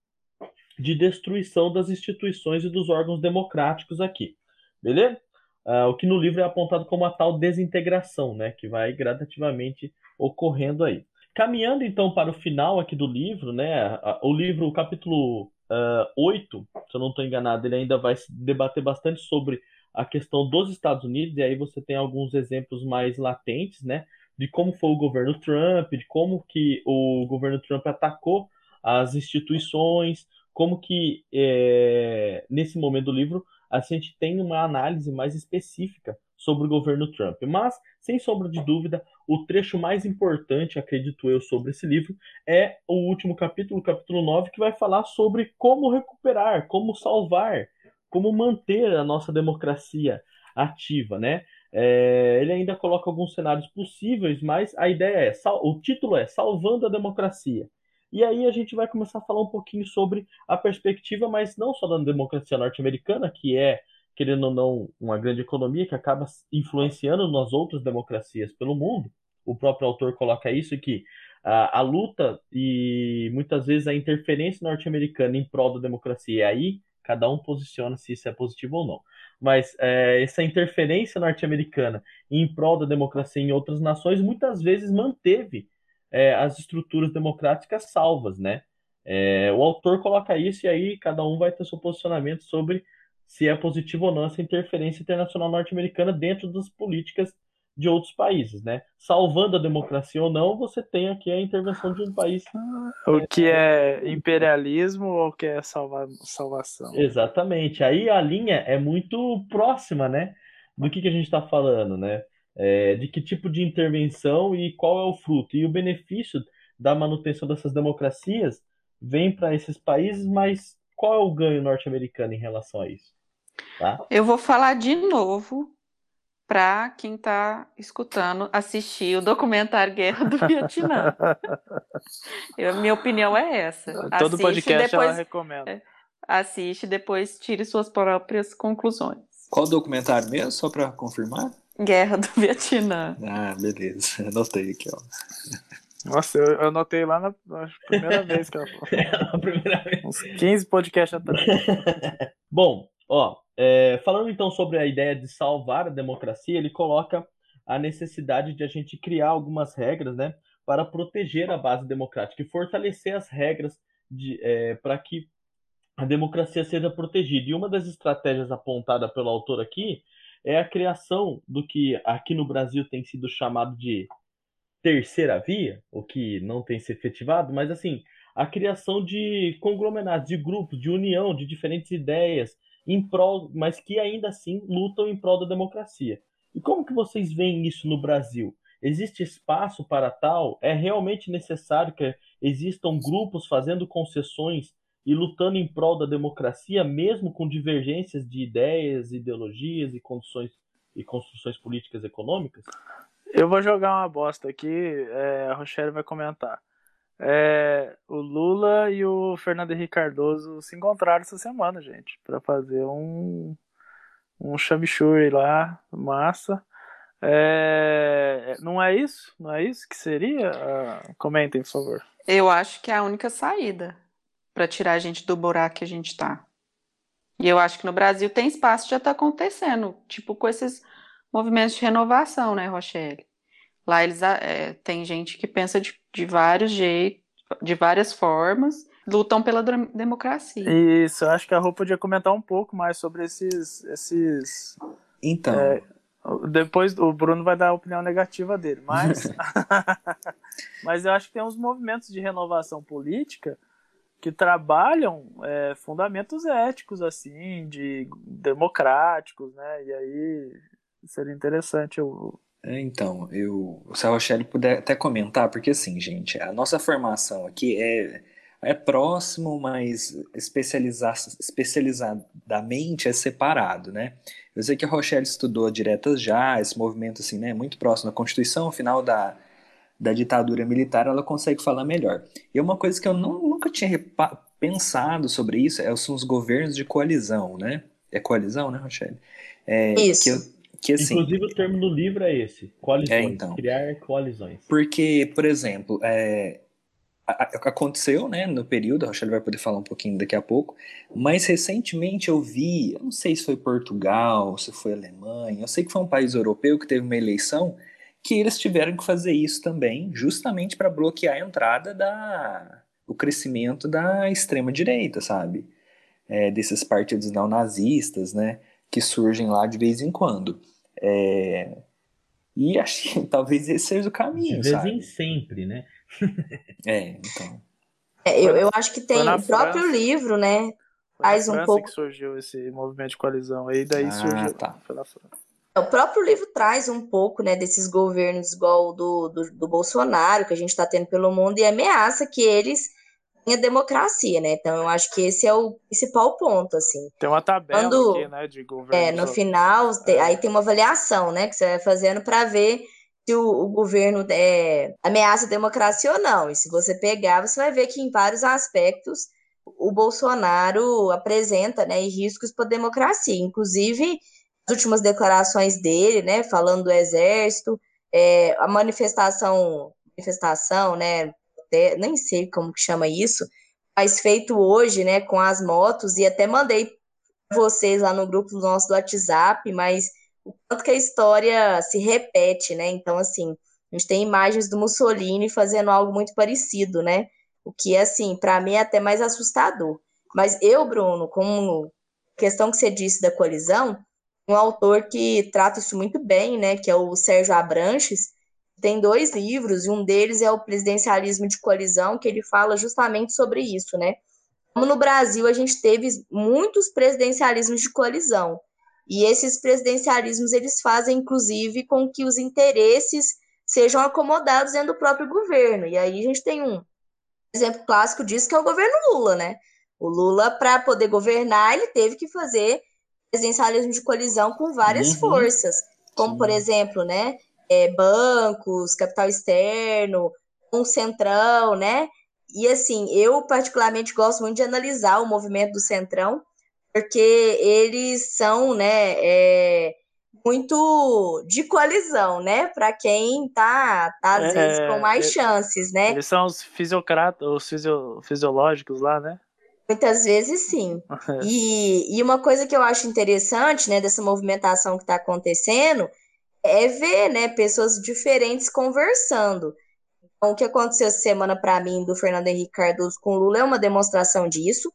de destruição das instituições e dos órgãos democráticos aqui. Beleza? Uh, o que no livro é apontado como a tal desintegração, né, que vai gradativamente ocorrendo aí. Caminhando então para o final aqui do livro, né, o livro, o capítulo uh, 8, se eu não estou enganado, ele ainda vai debater bastante sobre a questão dos Estados Unidos, e aí você tem alguns exemplos mais latentes, né, de como foi o governo Trump, de como que o governo Trump atacou as instituições, como que é, nesse momento do livro a gente tem uma análise mais específica sobre o governo Trump. Mas, sem sombra de dúvida, o trecho mais importante, acredito eu, sobre esse livro é o último capítulo, capítulo 9, que vai falar sobre como recuperar, como salvar, como manter a nossa democracia ativa, né? É, ele ainda coloca alguns cenários possíveis, mas a ideia é, o título é Salvando a Democracia. E aí a gente vai começar a falar um pouquinho sobre a perspectiva, mas não só da democracia norte-americana, que é, querendo ou não, uma grande economia que acaba influenciando nas outras democracias pelo mundo. O próprio autor coloca isso que a, a luta e muitas vezes a interferência norte-americana em prol da democracia, e aí cada um posiciona se isso é positivo ou não. Mas é, essa interferência norte-americana em prol da democracia em outras nações muitas vezes manteve é, as estruturas democráticas salvas, né? É, o autor coloca isso e aí cada um vai ter seu posicionamento sobre se é positivo ou não essa interferência internacional norte-americana dentro das políticas de outros países, né? Salvando a democracia ou não, você tem aqui a intervenção de um país. O que é imperialismo ou o que é salva salvação? Exatamente. Aí a linha é muito próxima, né? Do que, que a gente está falando, né? É, de que tipo de intervenção e qual é o fruto. E o benefício da manutenção dessas democracias vem para esses países, mas qual é o ganho norte-americano em relação a isso? Tá? Eu vou falar de novo para quem está escutando assistir o documentário Guerra do Vietnã. Eu, minha opinião é essa. Todo assiste, podcast depois, ela recomenda. É, assiste, depois tire suas próprias conclusões. Qual documentário mesmo, só para confirmar? Guerra do Vietnã. Ah, beleza. Anotei aqui, ó. Nossa, eu, anotei lá na, na primeira vez que ela falou. É, na primeira vez. Uns 15 podcasts atrás. Bom, ó, É, falando então sobre a ideia de salvar a democracia, ele coloca a necessidade de a gente criar algumas regras, né, para proteger a base democrática e fortalecer as regras é, para que a democracia seja protegida. E uma das estratégias apontada pelo autor aqui é a criação do que aqui no Brasil tem sido chamado de terceira via, o que não tem se efetivado, mas assim, a criação de conglomerados, de grupos, de união, de diferentes ideias, em prol, mas que ainda assim lutam em prol da democracia. E como que vocês veem isso no Brasil? Existe espaço para tal? É realmente necessário que existam grupos fazendo concessões e lutando em prol da democracia, mesmo com divergências de ideias, ideologias e condições e construções políticas e econômicas? Eu vou jogar uma bosta aqui, é, a Rochelle vai comentar. É, o Lula e o Fernando Henrique Cardoso se encontraram essa semana, gente, para fazer um, um chamichurri lá, massa. É, não é isso? Não é isso que seria? Uh, comentem, por favor. Eu acho que é a única saída para tirar a gente do buraco que a gente está. E eu acho que no Brasil tem espaço já está acontecendo, tipo com esses movimentos de renovação, né, Rochelle? Lá eles é, tem gente que pensa de, de vários jeitos, de várias formas, lutam pela democracia. Isso, eu acho que a Rô podia comentar um pouco mais sobre esses. esses então. É, depois o Bruno vai dar a opinião negativa dele, mas. mas eu acho que tem uns movimentos de renovação política que trabalham é, fundamentos éticos, assim, de democráticos, né? E aí seria interessante eu. É, então, eu, se a Rochelle puder até comentar, porque assim, gente, a nossa formação aqui é, é próximo, mas especializar, especializadamente é separado, né? Eu sei que a Rochelle estudou diretas já, esse movimento assim, né, muito próximo à Constituição, final da, da ditadura militar, ela consegue falar melhor. E uma coisa que eu não, nunca tinha pensado sobre isso é, são os governos de coalizão, né? É coalizão, né, Rochelle? É, isso. Que eu, que, assim, Inclusive o termo do livro é esse, coalizões, é, então, criar coalizões. Porque, por exemplo, é, aconteceu, né, no período, a Rochelle vai poder falar um pouquinho daqui a pouco, mas recentemente eu vi, eu não sei se foi Portugal, se foi Alemanha, eu sei que foi um país europeu que teve uma eleição que eles tiveram que fazer isso também, justamente para bloquear a entrada da o crescimento da extrema direita, sabe? É, desses partidos neonazistas, né? que surgem lá de vez em quando. É... E acho que talvez esse seja o caminho. De vez sabe? em sempre, né? é, então. É, eu, eu acho que tem o próprio França. livro, né? Faz um pouco. que surgiu esse movimento de coalizão aí, daí ah, surgiu. Tá. Foi na França. O próprio livro traz um pouco, né, desses governos igual do, do, do Bolsonaro, que a gente está tendo pelo mundo, e ameaça que eles a democracia, né? Então eu acho que esse é o principal ponto, assim. Tem uma tabela Quando, aqui, né, de governo. É, no final, é. aí tem uma avaliação, né, que você vai fazendo para ver se o, o, governo é, ameaça a democracia ou não. E se você pegar, você vai ver que em vários aspectos o Bolsonaro apresenta, né, riscos para a democracia. Inclusive, as últimas declarações dele, né, falando do exército, é, a manifestação, manifestação, né, até, nem sei como que chama isso, mas feito hoje, né, com as motos, e até mandei vocês lá no grupo nosso do WhatsApp, mas o quanto que a história se repete, né? Então, assim, a gente tem imagens do Mussolini fazendo algo muito parecido, né? O que, assim, para mim é até mais assustador. Mas eu, Bruno, como questão que você disse da colisão, um autor que trata isso muito bem, né? Que é o Sérgio Abranches, tem dois livros, e um deles é o Presidencialismo de Coalizão, que ele fala justamente sobre isso, né? Como no Brasil a gente teve muitos presidencialismos de coalizão, e esses presidencialismos eles fazem, inclusive, com que os interesses sejam acomodados dentro do próprio governo. E aí a gente tem um exemplo clássico disso, que é o governo Lula, né? O Lula, para poder governar, ele teve que fazer presidencialismo de coalizão com várias uhum. forças, como, Sim. por exemplo, né, é, bancos, capital externo, um centrão, né? E assim, eu particularmente gosto muito de analisar o movimento do centrão, porque eles são, né, é, muito de coalizão, né? Para quem tá, tá às é, vezes com mais é, chances, né? Eles são os fisiocratas, os fisio, fisiológicos lá, né? Muitas vezes sim. E, e uma coisa que eu acho interessante, né, dessa movimentação que está acontecendo, é ver, né, pessoas diferentes conversando. Então, o que aconteceu essa semana para mim do Fernando Henrique Cardoso com Lula é uma demonstração disso.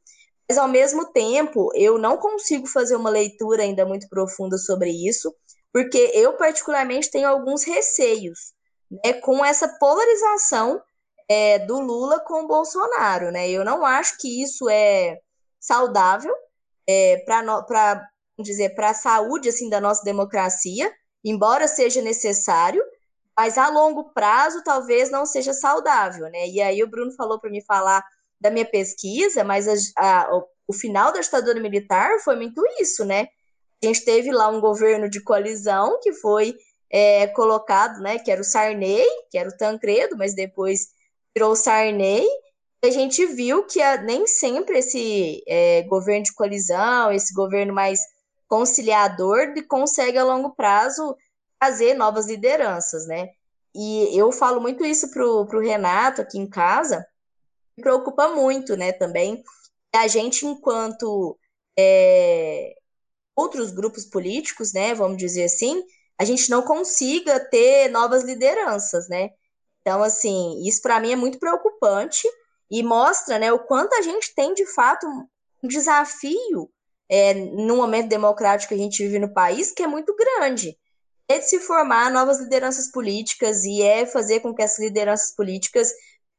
Mas, ao mesmo tempo, eu não consigo fazer uma leitura ainda muito profunda sobre isso, porque eu, particularmente, tenho alguns receios né, com essa polarização é, do Lula com o Bolsonaro. Né? Eu não acho que isso é saudável é, para dizer para a saúde assim da nossa democracia, embora seja necessário, mas a longo prazo talvez não seja saudável, né? E aí o Bruno falou para me falar da minha pesquisa, mas a, a, o, final da ditadura militar foi muito isso, né? A gente teve lá um governo de coalizão que foi é, colocado, né? Que era o Sarney, que era o Tancredo, mas depois virou Sarney. A gente viu que a, nem sempre esse é, governo de coalizão, esse governo mais conciliador, consegue a longo prazo trazer novas lideranças, né? E eu falo muito isso pro, pro Renato aqui em casa, me preocupa muito, né, também, a gente, enquanto é, outros grupos políticos, né, vamos dizer assim, a gente não consiga ter novas lideranças, né? Então, assim, isso para mim é muito preocupante e mostra, né, o quanto a gente tem de fato um desafio é, no momento democrático que a gente vive no país, que é muito grande. É de se formar novas lideranças políticas e é fazer com que essas lideranças políticas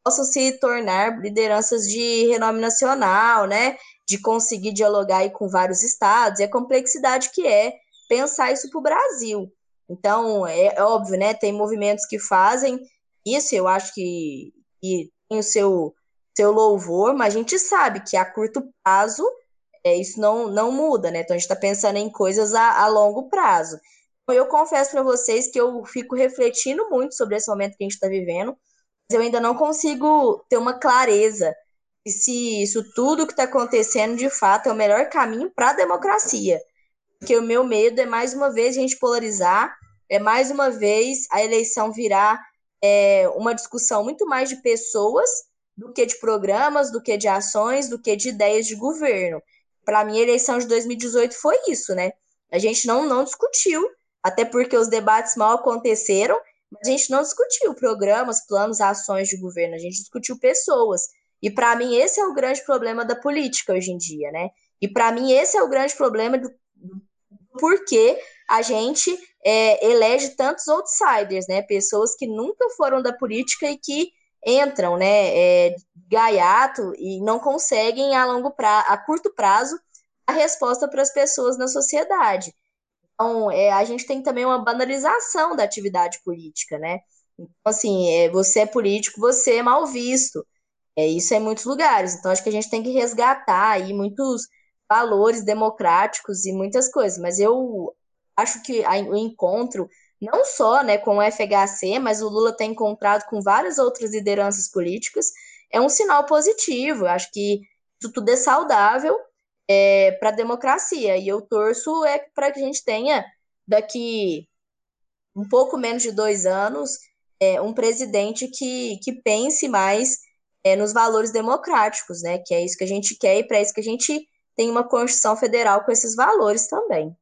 possam se tornar lideranças de renome nacional, né? De conseguir dialogar com vários estados, e a complexidade que é pensar isso para o Brasil. Então, é, é, óbvio, né? Tem movimentos que fazem isso, eu acho que, tem o seu, seu louvor, mas a gente sabe que a curto prazo é, isso não, não muda, né? Então a gente está pensando em coisas a, a longo prazo. Então, eu confesso para vocês que eu fico refletindo muito sobre esse momento que a gente está vivendo eu ainda não consigo ter uma clareza de se isso tudo que está acontecendo de fato é o melhor caminho para a democracia. Porque o meu medo é mais uma vez a gente polarizar, é mais uma vez a eleição virar é, uma discussão muito mais de pessoas do que de programas, do que de ações, do que de ideias de governo. Para mim, a eleição de 2018 foi isso, né? A gente não, não discutiu, até porque os debates mal aconteceram a gente não discutiu programas, planos, ações de governo, a gente discutiu pessoas. E para mim esse é o grande problema da política hoje em dia, né? E para mim esse é o grande problema do, do porquê a gente é, elege tantos outsiders, né? Pessoas que nunca foram da política e que entram, né? É, gaiato e não conseguem a longo prazo, a curto prazo, a resposta para as pessoas na sociedade. Então, é, a gente tem também uma banalização da atividade política, né? Então, assim, é, você é político, você é mal visto. É isso em muitos lugares. Então, acho que a gente tem que resgatar aí muitos valores democráticos e muitas coisas. Mas eu acho que o encontro, não só né, com o FHC, mas o Lula tem encontrado com várias outras lideranças políticas, é um sinal positivo. Eu acho que isso tudo é saudável é, para a democracia. E eu torço é para que a gente tenha, daqui um pouco menos de dois anos, é, um presidente que, que pense mais é, nos valores democráticos, né? Que é isso que a gente quer e para isso que a gente tem uma Constituição Federal com esses valores também.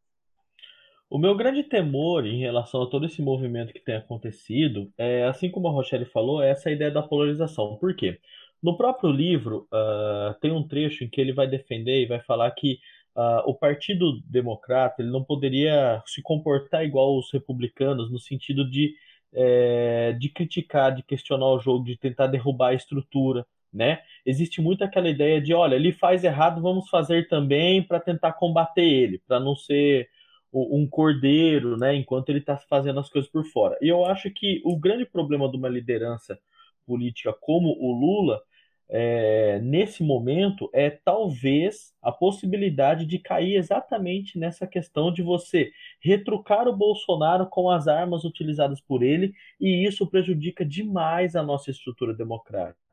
O meu grande temor em relação a todo esse movimento que tem acontecido é, assim como a Rochelle falou, é essa ideia da polarização. Por quê? No próprio livro, uh, tem um trecho em que ele vai defender e vai falar que uh, o Partido Democrata ele não poderia se comportar igual os republicanos no sentido de, é, de criticar, de questionar o jogo, de tentar derrubar a estrutura. Né? Existe muito aquela ideia de, olha, ele faz errado, vamos fazer também para tentar combater ele, para não ser um cordeiro, né, enquanto ele está fazendo as coisas por fora. E eu acho que o grande problema de uma liderança política como o Lula é, nesse momento é talvez a possibilidade de cair exatamente nessa questão de você retrucar o Bolsonaro com as armas utilizadas por ele, e isso prejudica demais a nossa estrutura democrática.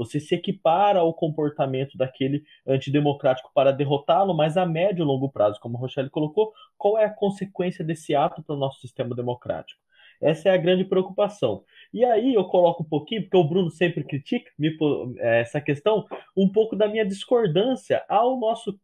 Você se equipara ao comportamento daquele antidemocrático para derrotá-lo, mas a médio e longo prazo, como o Rochelle colocou, qual é a consequência desse ato para o nosso sistema democrático? Essa é a grande preocupação. E aí eu coloco um pouquinho, porque o Bruno sempre critica me, é, essa questão, um pouco da minha discordância ao nosso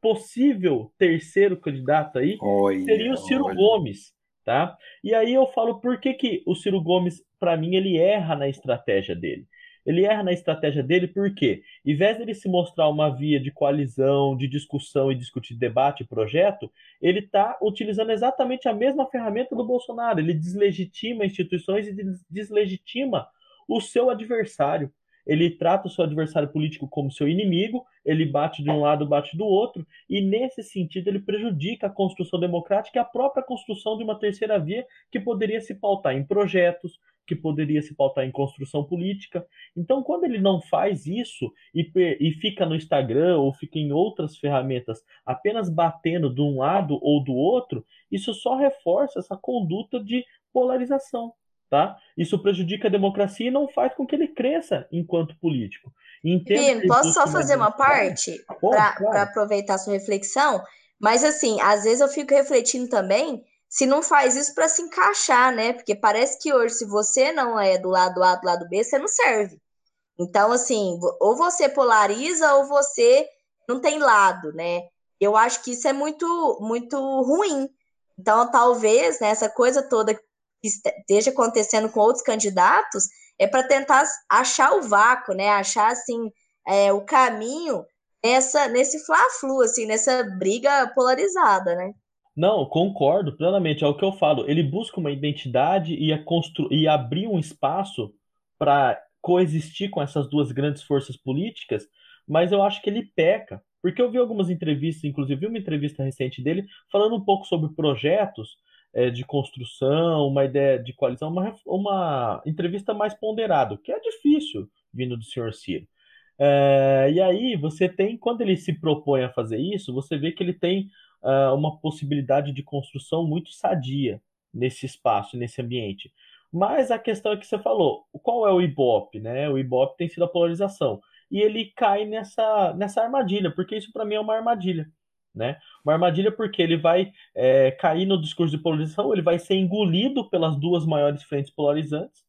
possível terceiro candidato aí, olha, seria o Ciro olha. Gomes, tá? E aí eu falo por que, que o Ciro Gomes, para mim, ele erra na estratégia dele. Ele erra na estratégia dele porque, em vez dele se mostrar uma via de coalizão, de discussão e discutir debate e projeto, ele está utilizando exatamente a mesma ferramenta do Bolsonaro. Ele deslegitima instituições e deslegitima o seu adversário. Ele trata o seu adversário político como seu inimigo, ele bate de um lado, bate do outro, e nesse sentido ele prejudica a construção democrática e a própria construção de uma terceira via que poderia se pautar em projetos, que poderia se pautar em construção política. Então, quando ele não faz isso e, e fica no Instagram ou fica em outras ferramentas apenas batendo de um lado ou do outro, isso só reforça essa conduta de polarização. Tá? Isso prejudica a democracia e não faz com que ele cresça enquanto político. Pino, posso só fazer uma parte para claro. aproveitar a sua reflexão? Mas assim, às vezes eu fico refletindo também se não faz isso para se encaixar, né? Porque parece que hoje, se você não é do lado A, do lado B, você não serve. Então, assim, ou você polariza ou você não tem lado, né? Eu acho que isso é muito, muito ruim. Então, talvez, né, essa coisa toda que esteja acontecendo com outros candidatos é para tentar achar o vácuo, né? Achar, assim, é, o caminho nessa, nesse fla-flu, assim, nessa briga polarizada, né? Não, concordo plenamente. É o que eu falo. Ele busca uma identidade e, a constru... e abrir um espaço para coexistir com essas duas grandes forças políticas, mas eu acho que ele peca. Porque eu vi algumas entrevistas, inclusive uma entrevista recente dele, falando um pouco sobre projetos é, de construção, uma ideia de coalizão, uma, uma entrevista mais ponderada, que é difícil vindo do senhor Ciro. É, e aí você tem, quando ele se propõe a fazer isso, você vê que ele tem uh, uma possibilidade de construção muito sadia nesse espaço, nesse ambiente. Mas a questão é que você falou, qual é o Ibope, né? O Ibope tem sido a polarização. E ele cai nessa, nessa armadilha, porque isso para mim é uma armadilha. Né? Uma armadilha porque ele vai é, cair no discurso de polarização, ele vai ser engolido pelas duas maiores frentes polarizantes.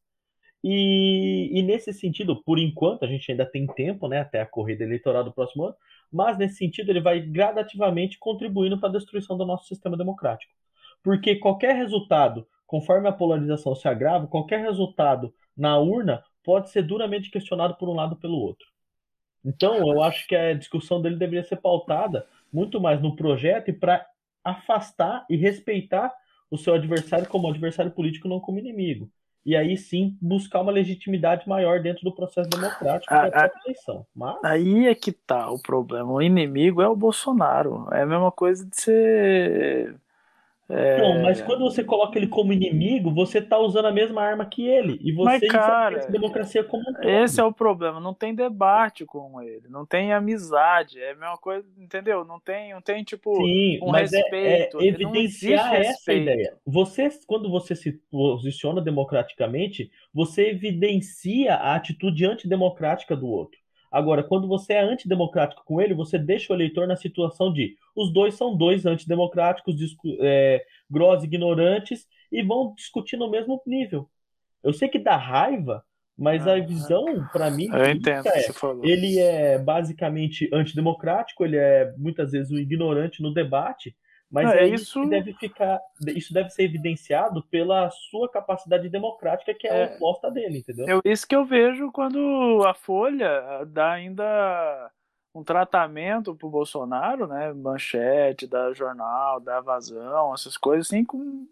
E, e nesse sentido, por enquanto, a gente ainda tem tempo né, até a corrida eleitoral do próximo ano, mas nesse sentido ele vai gradativamente contribuindo para a destruição do nosso sistema democrático. Porque qualquer resultado, conforme a polarização se agrava, qualquer resultado na urna pode ser duramente questionado por um lado ou pelo outro. Então, eu acho que a discussão dele deveria ser pautada muito mais no projeto e para afastar e respeitar o seu adversário como adversário político, não como inimigo e aí sim buscar uma legitimidade maior dentro do processo democrático da própria eleição. Mas... Aí é que tá o problema. O inimigo é o Bolsonaro. É a mesma coisa de ser é... Não, mas quando você coloca ele como inimigo, você está usando a mesma arma que ele. E você mas, cara, a democracia como um todo. Esse é o problema. Não tem debate com ele. Não tem amizade. É a mesma coisa, entendeu? Não tem, não tem tipo, Sim, um respeito. É, é evidenciar essa respeito. ideia. Você, quando você se posiciona democraticamente, você evidencia a atitude antidemocrática do outro. Agora, quando você é antidemocrático com ele, você deixa o eleitor na situação de os dois são dois antidemocráticos, é, grossos, ignorantes, e vão discutir no mesmo nível. Eu sei que dá raiva, mas a visão, para mim, eu entendo é, ele é basicamente antidemocrático, ele é muitas vezes um ignorante no debate, mas é, é isso deve ficar, isso deve ser evidenciado pela sua capacidade democrática, que é, é oposta dele, entendeu? É isso que eu vejo quando a Folha dá ainda um tratamento pro Bolsonaro, né? Manchete, da jornal, da vazão, essas coisas assim, com,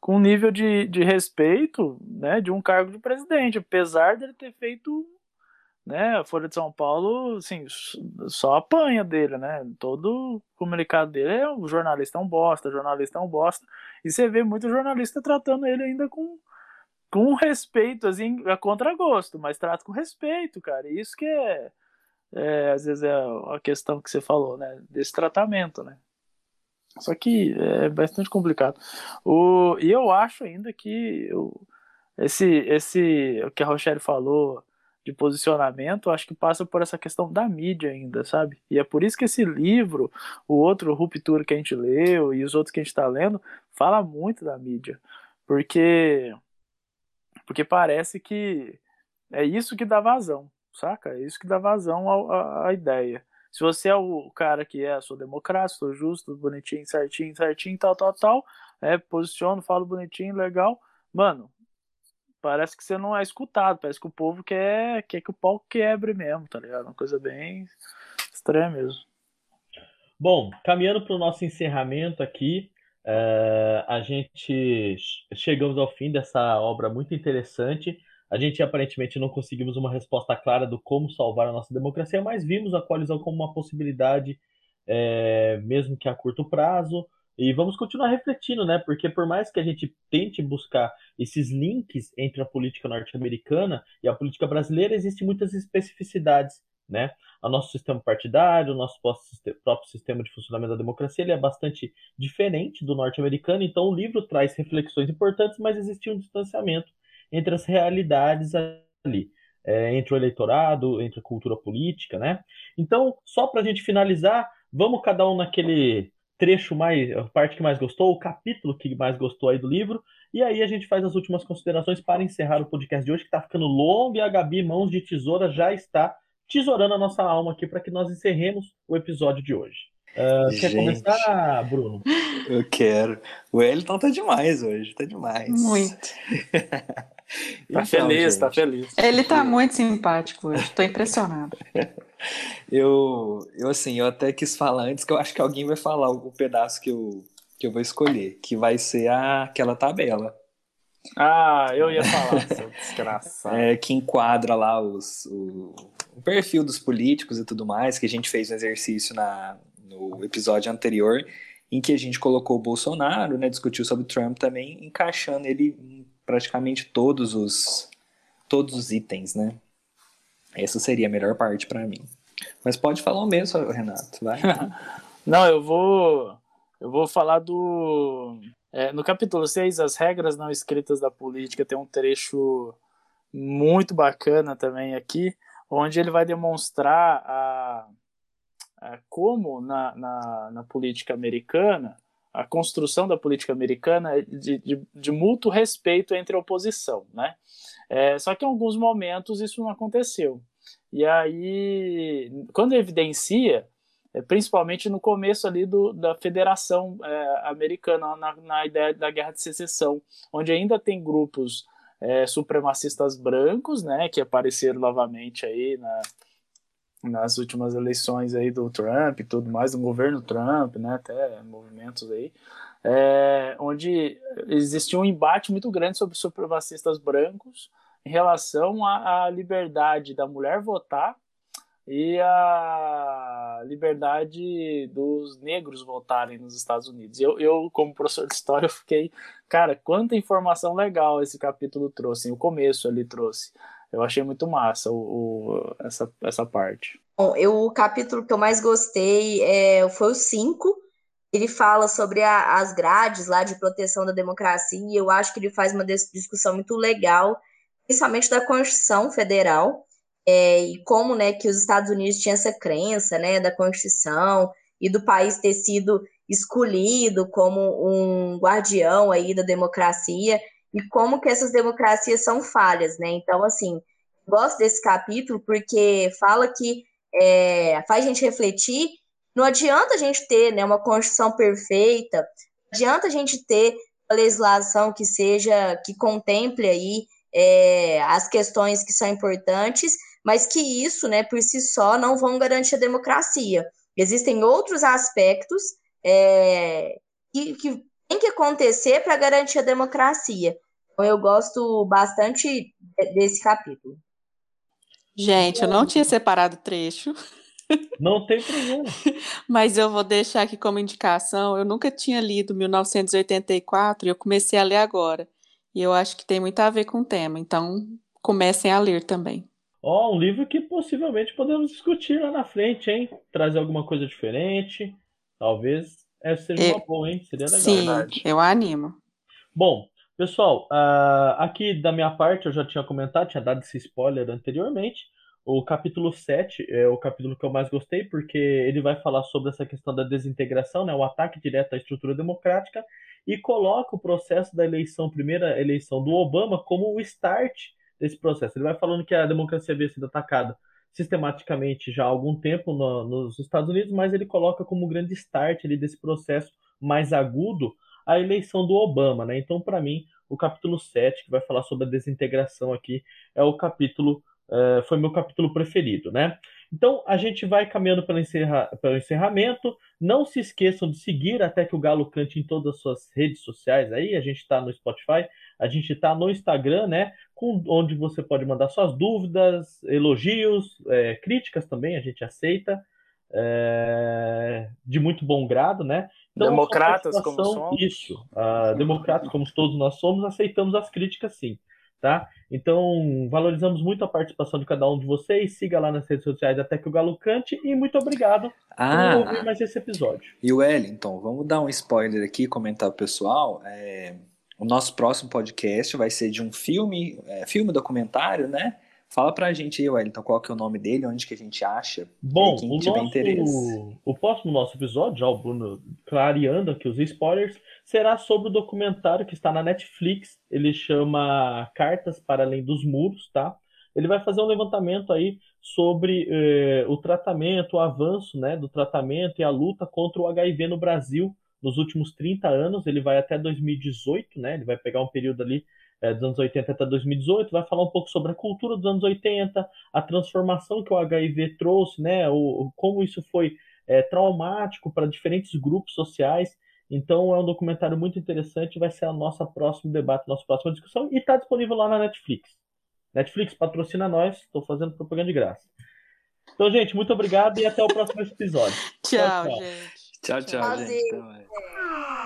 com um nível de, de respeito, né? De um cargo de presidente, apesar dele ter feito né, a Folha de São Paulo, assim, só apanha dele, né? Todo comunicado dele é o jornalista é um bosta, o jornalista é um bosta. E você vê muito jornalista tratando ele ainda com, com respeito, assim, a contragosto, mas trata com respeito, cara. E isso que é, é, às vezes é a questão que você falou, né? Desse tratamento, né? Só que é bastante complicado. O, e eu acho ainda que eu, esse, esse, o que a Rochelle falou de posicionamento, acho que passa por essa questão da mídia ainda, sabe? E é por isso que esse livro, o outro Ruptura que a gente leu e os outros que a gente está lendo, fala muito da mídia. Porque Porque parece que é isso que dá vazão, saca? É isso que dá vazão à, ideia. Se você é o cara que é, sou democrata, sou justo, bonitinho, certinho, certinho, tal, tal, tal, é, posiciono, falo bonitinho, legal, mano, parece que você não é escutado, parece que o povo quer, quer que o pau quebre mesmo, tá ligado? Uma coisa bem estranha mesmo. Bom, caminhando para o nosso encerramento aqui, é, a gente chegamos ao fim dessa obra muito interessante. A gente aparentemente não conseguimos uma resposta clara do como salvar a nossa democracia, mas vimos a coalizão como uma possibilidade, é, mesmo que a curto prazo. E vamos continuar refletindo, né? Porque por mais que a gente tente buscar esses links entre a política norte-americana e a política brasileira, existem muitas especificidades, né? O nosso sistema partidário, o nosso próprio sistema de funcionamento da democracia, ele é bastante diferente do norte-americano, então o livro traz reflexões importantes, mas existe um distanciamento entre as realidades ali, é, entre o eleitorado, entre a cultura política, né? Então, só para a gente finalizar, vamos cada um naquele trecho mais, a parte que mais gostou, o capítulo que mais gostou aí do livro, e aí a gente faz as últimas considerações para encerrar o podcast de hoje, que está ficando longo e a Gabi, mãos de tesoura, já está tesourando a nossa alma aqui para que nós encerremos o episódio de hoje. Uh, quer começar, Bruno? Eu quero. O Elton tá demais hoje, tá demais. Muito. tá então, feliz, tá gente, tá feliz. Ele tá muito simpático hoje, tô impressionado. eu, eu, assim, eu até quis falar antes que eu acho que alguém vai falar o pedaço que eu, que eu vou escolher, que vai ser a, aquela tabela. Ah, eu ia falar, seu desgraçado. É, que enquadra lá os, o, o perfil dos políticos e tudo mais, que a gente fez um exercício na, no episódio anterior, em que a gente colocou o Bolsonaro, né, discutiu sobre o Trump também, encaixando ele praticamente todos os, todos os itens, né? Essa seria a melhor parte para mim. Mas pode falar o mesmo, Renato, vai. Não, eu vou eu vou falar do é, no capítulo 6, as regras não escritas da política, tem um trecho muito bacana também aqui, onde ele vai demonstrar a, a como na, na, na, política americana, a construção da política americana é de, de, de mútuo respeito entre a oposição, né? É, só que em alguns momentos isso não aconteceu. E aí, quando evidencia, é, principalmente no começo ali do, da Federação é, Americana, na, na, ideia da Guerra de Secessão, onde ainda tem grupos é, supremacistas brancos, né, que apareceram novamente aí na, nas últimas eleições aí do Trump e tudo mais, do governo Trump, né, até movimentos aí, é, onde existia um embate muito grande sobre supremacistas brancos em relação à, à liberdade da mulher votar e a liberdade dos negros votarem nos Estados Unidos. Eu, eu como professor de história, fiquei, cara, quanta informação legal esse capítulo trouxe, o começo ali trouxe. Eu achei muito massa o, o, essa, essa parte. Bom, eu, o capítulo que eu mais gostei é, foi o 5. Ele fala sobre a, as grades lá de proteção da democracia, e eu acho que ele faz uma discussão muito legal, principalmente da Constituição Federal é, e como né, que os Estados Unidos tinham essa crença né, da Constituição e do país ter sido escolhido como um guardião aí da democracia e como que essas democracias são falhas, né? Então, assim, gosto desse capítulo porque fala que é, faz a gente refletir. Não adianta a gente ter né, uma Constituição perfeita, não adianta a gente ter uma legislação que seja, que contemple aí é, as questões que são importantes, mas que isso, né, por si só, não vão garantir a democracia. Existem outros aspectos é, que, que tem que acontecer para garantir a democracia. Então, eu gosto bastante desse capítulo. Gente, eu não tinha separado trecho. Não tem problema. Mas eu vou deixar aqui como indicação. Eu nunca tinha lido 1984 e eu comecei a ler agora. E eu acho que tem muito a ver com o tema. Então, comecem a ler também. Ó, oh, um livro que possivelmente podemos discutir lá na frente, hein? Trazer alguma coisa diferente. Talvez essa seja uma boa, hein? Seria legal. Sim, verdade. eu animo. Bom, pessoal, uh, aqui da minha parte eu já tinha comentado, tinha dado esse spoiler anteriormente. O capítulo 7 é o capítulo que eu mais gostei, porque ele vai falar sobre essa questão da desintegração, né, o ataque direto à estrutura democrática, e coloca o processo da eleição, primeira eleição do Obama, como o start desse processo. Ele vai falando que a democracia havia sido atacada sistematicamente já há algum tempo no, nos Estados Unidos, mas ele coloca como grande start ali desse processo mais agudo a eleição do Obama. Né? Então, para mim, o capítulo 7, que vai falar sobre a desintegração aqui, é o capítulo uh, foi meu capítulo preferido, né? Então a gente vai caminhando pelo, encerra, pelo encerramento. Não se esqueçam de seguir até que o Galo cante em todas as suas redes sociais aí. A gente está no Spotify, a gente está no Instagram, né? Com, onde você pode mandar suas dúvidas, elogios, é, críticas também, a gente aceita. É, de muito bom grado, né? Então, democratas como somos. Isso, uh, democratas como todos nós somos, aceitamos as críticas sim tá? Então, valorizamos muito a participação de cada um de vocês. Siga lá nas redes sociais até que o Galo cante e muito obrigado ah, por ouvir mais esse episódio. E o Wellington, vamos dar um spoiler aqui, comentar pro pessoal. É, o nosso próximo podcast vai ser de um filme, é, filme documentário, né? Fala pra gente aí, Wellington, qual que é o nome dele, onde que a gente acha. Bom, quem o, tiver nosso, interesse. o próximo nosso episódio, já o Bruno clareando aqui os spoilers, será sobre o documentário que está na Netflix. Ele chama Cartas para Além dos Muros, tá? Ele vai fazer um levantamento aí sobre eh, o tratamento, o avanço né, do tratamento e a luta contra o HIV no Brasil nos últimos 30 anos. Ele vai até 2018, né? Ele vai pegar um período ali é, dos anos 80 até 2018, vai falar um pouco sobre a cultura dos anos 80, a transformação que o HIV trouxe, né, o, como isso foi é, traumático para diferentes grupos sociais. Então é um documentário muito interessante, vai ser a nossa próximo debate, nossa próxima discussão e está disponível lá na Netflix. Netflix patrocina nós, estou fazendo propaganda de graça. Então, gente, muito obrigado e até o próximo episódio. tchau, tchau, gente. Tchau, tchau, gente.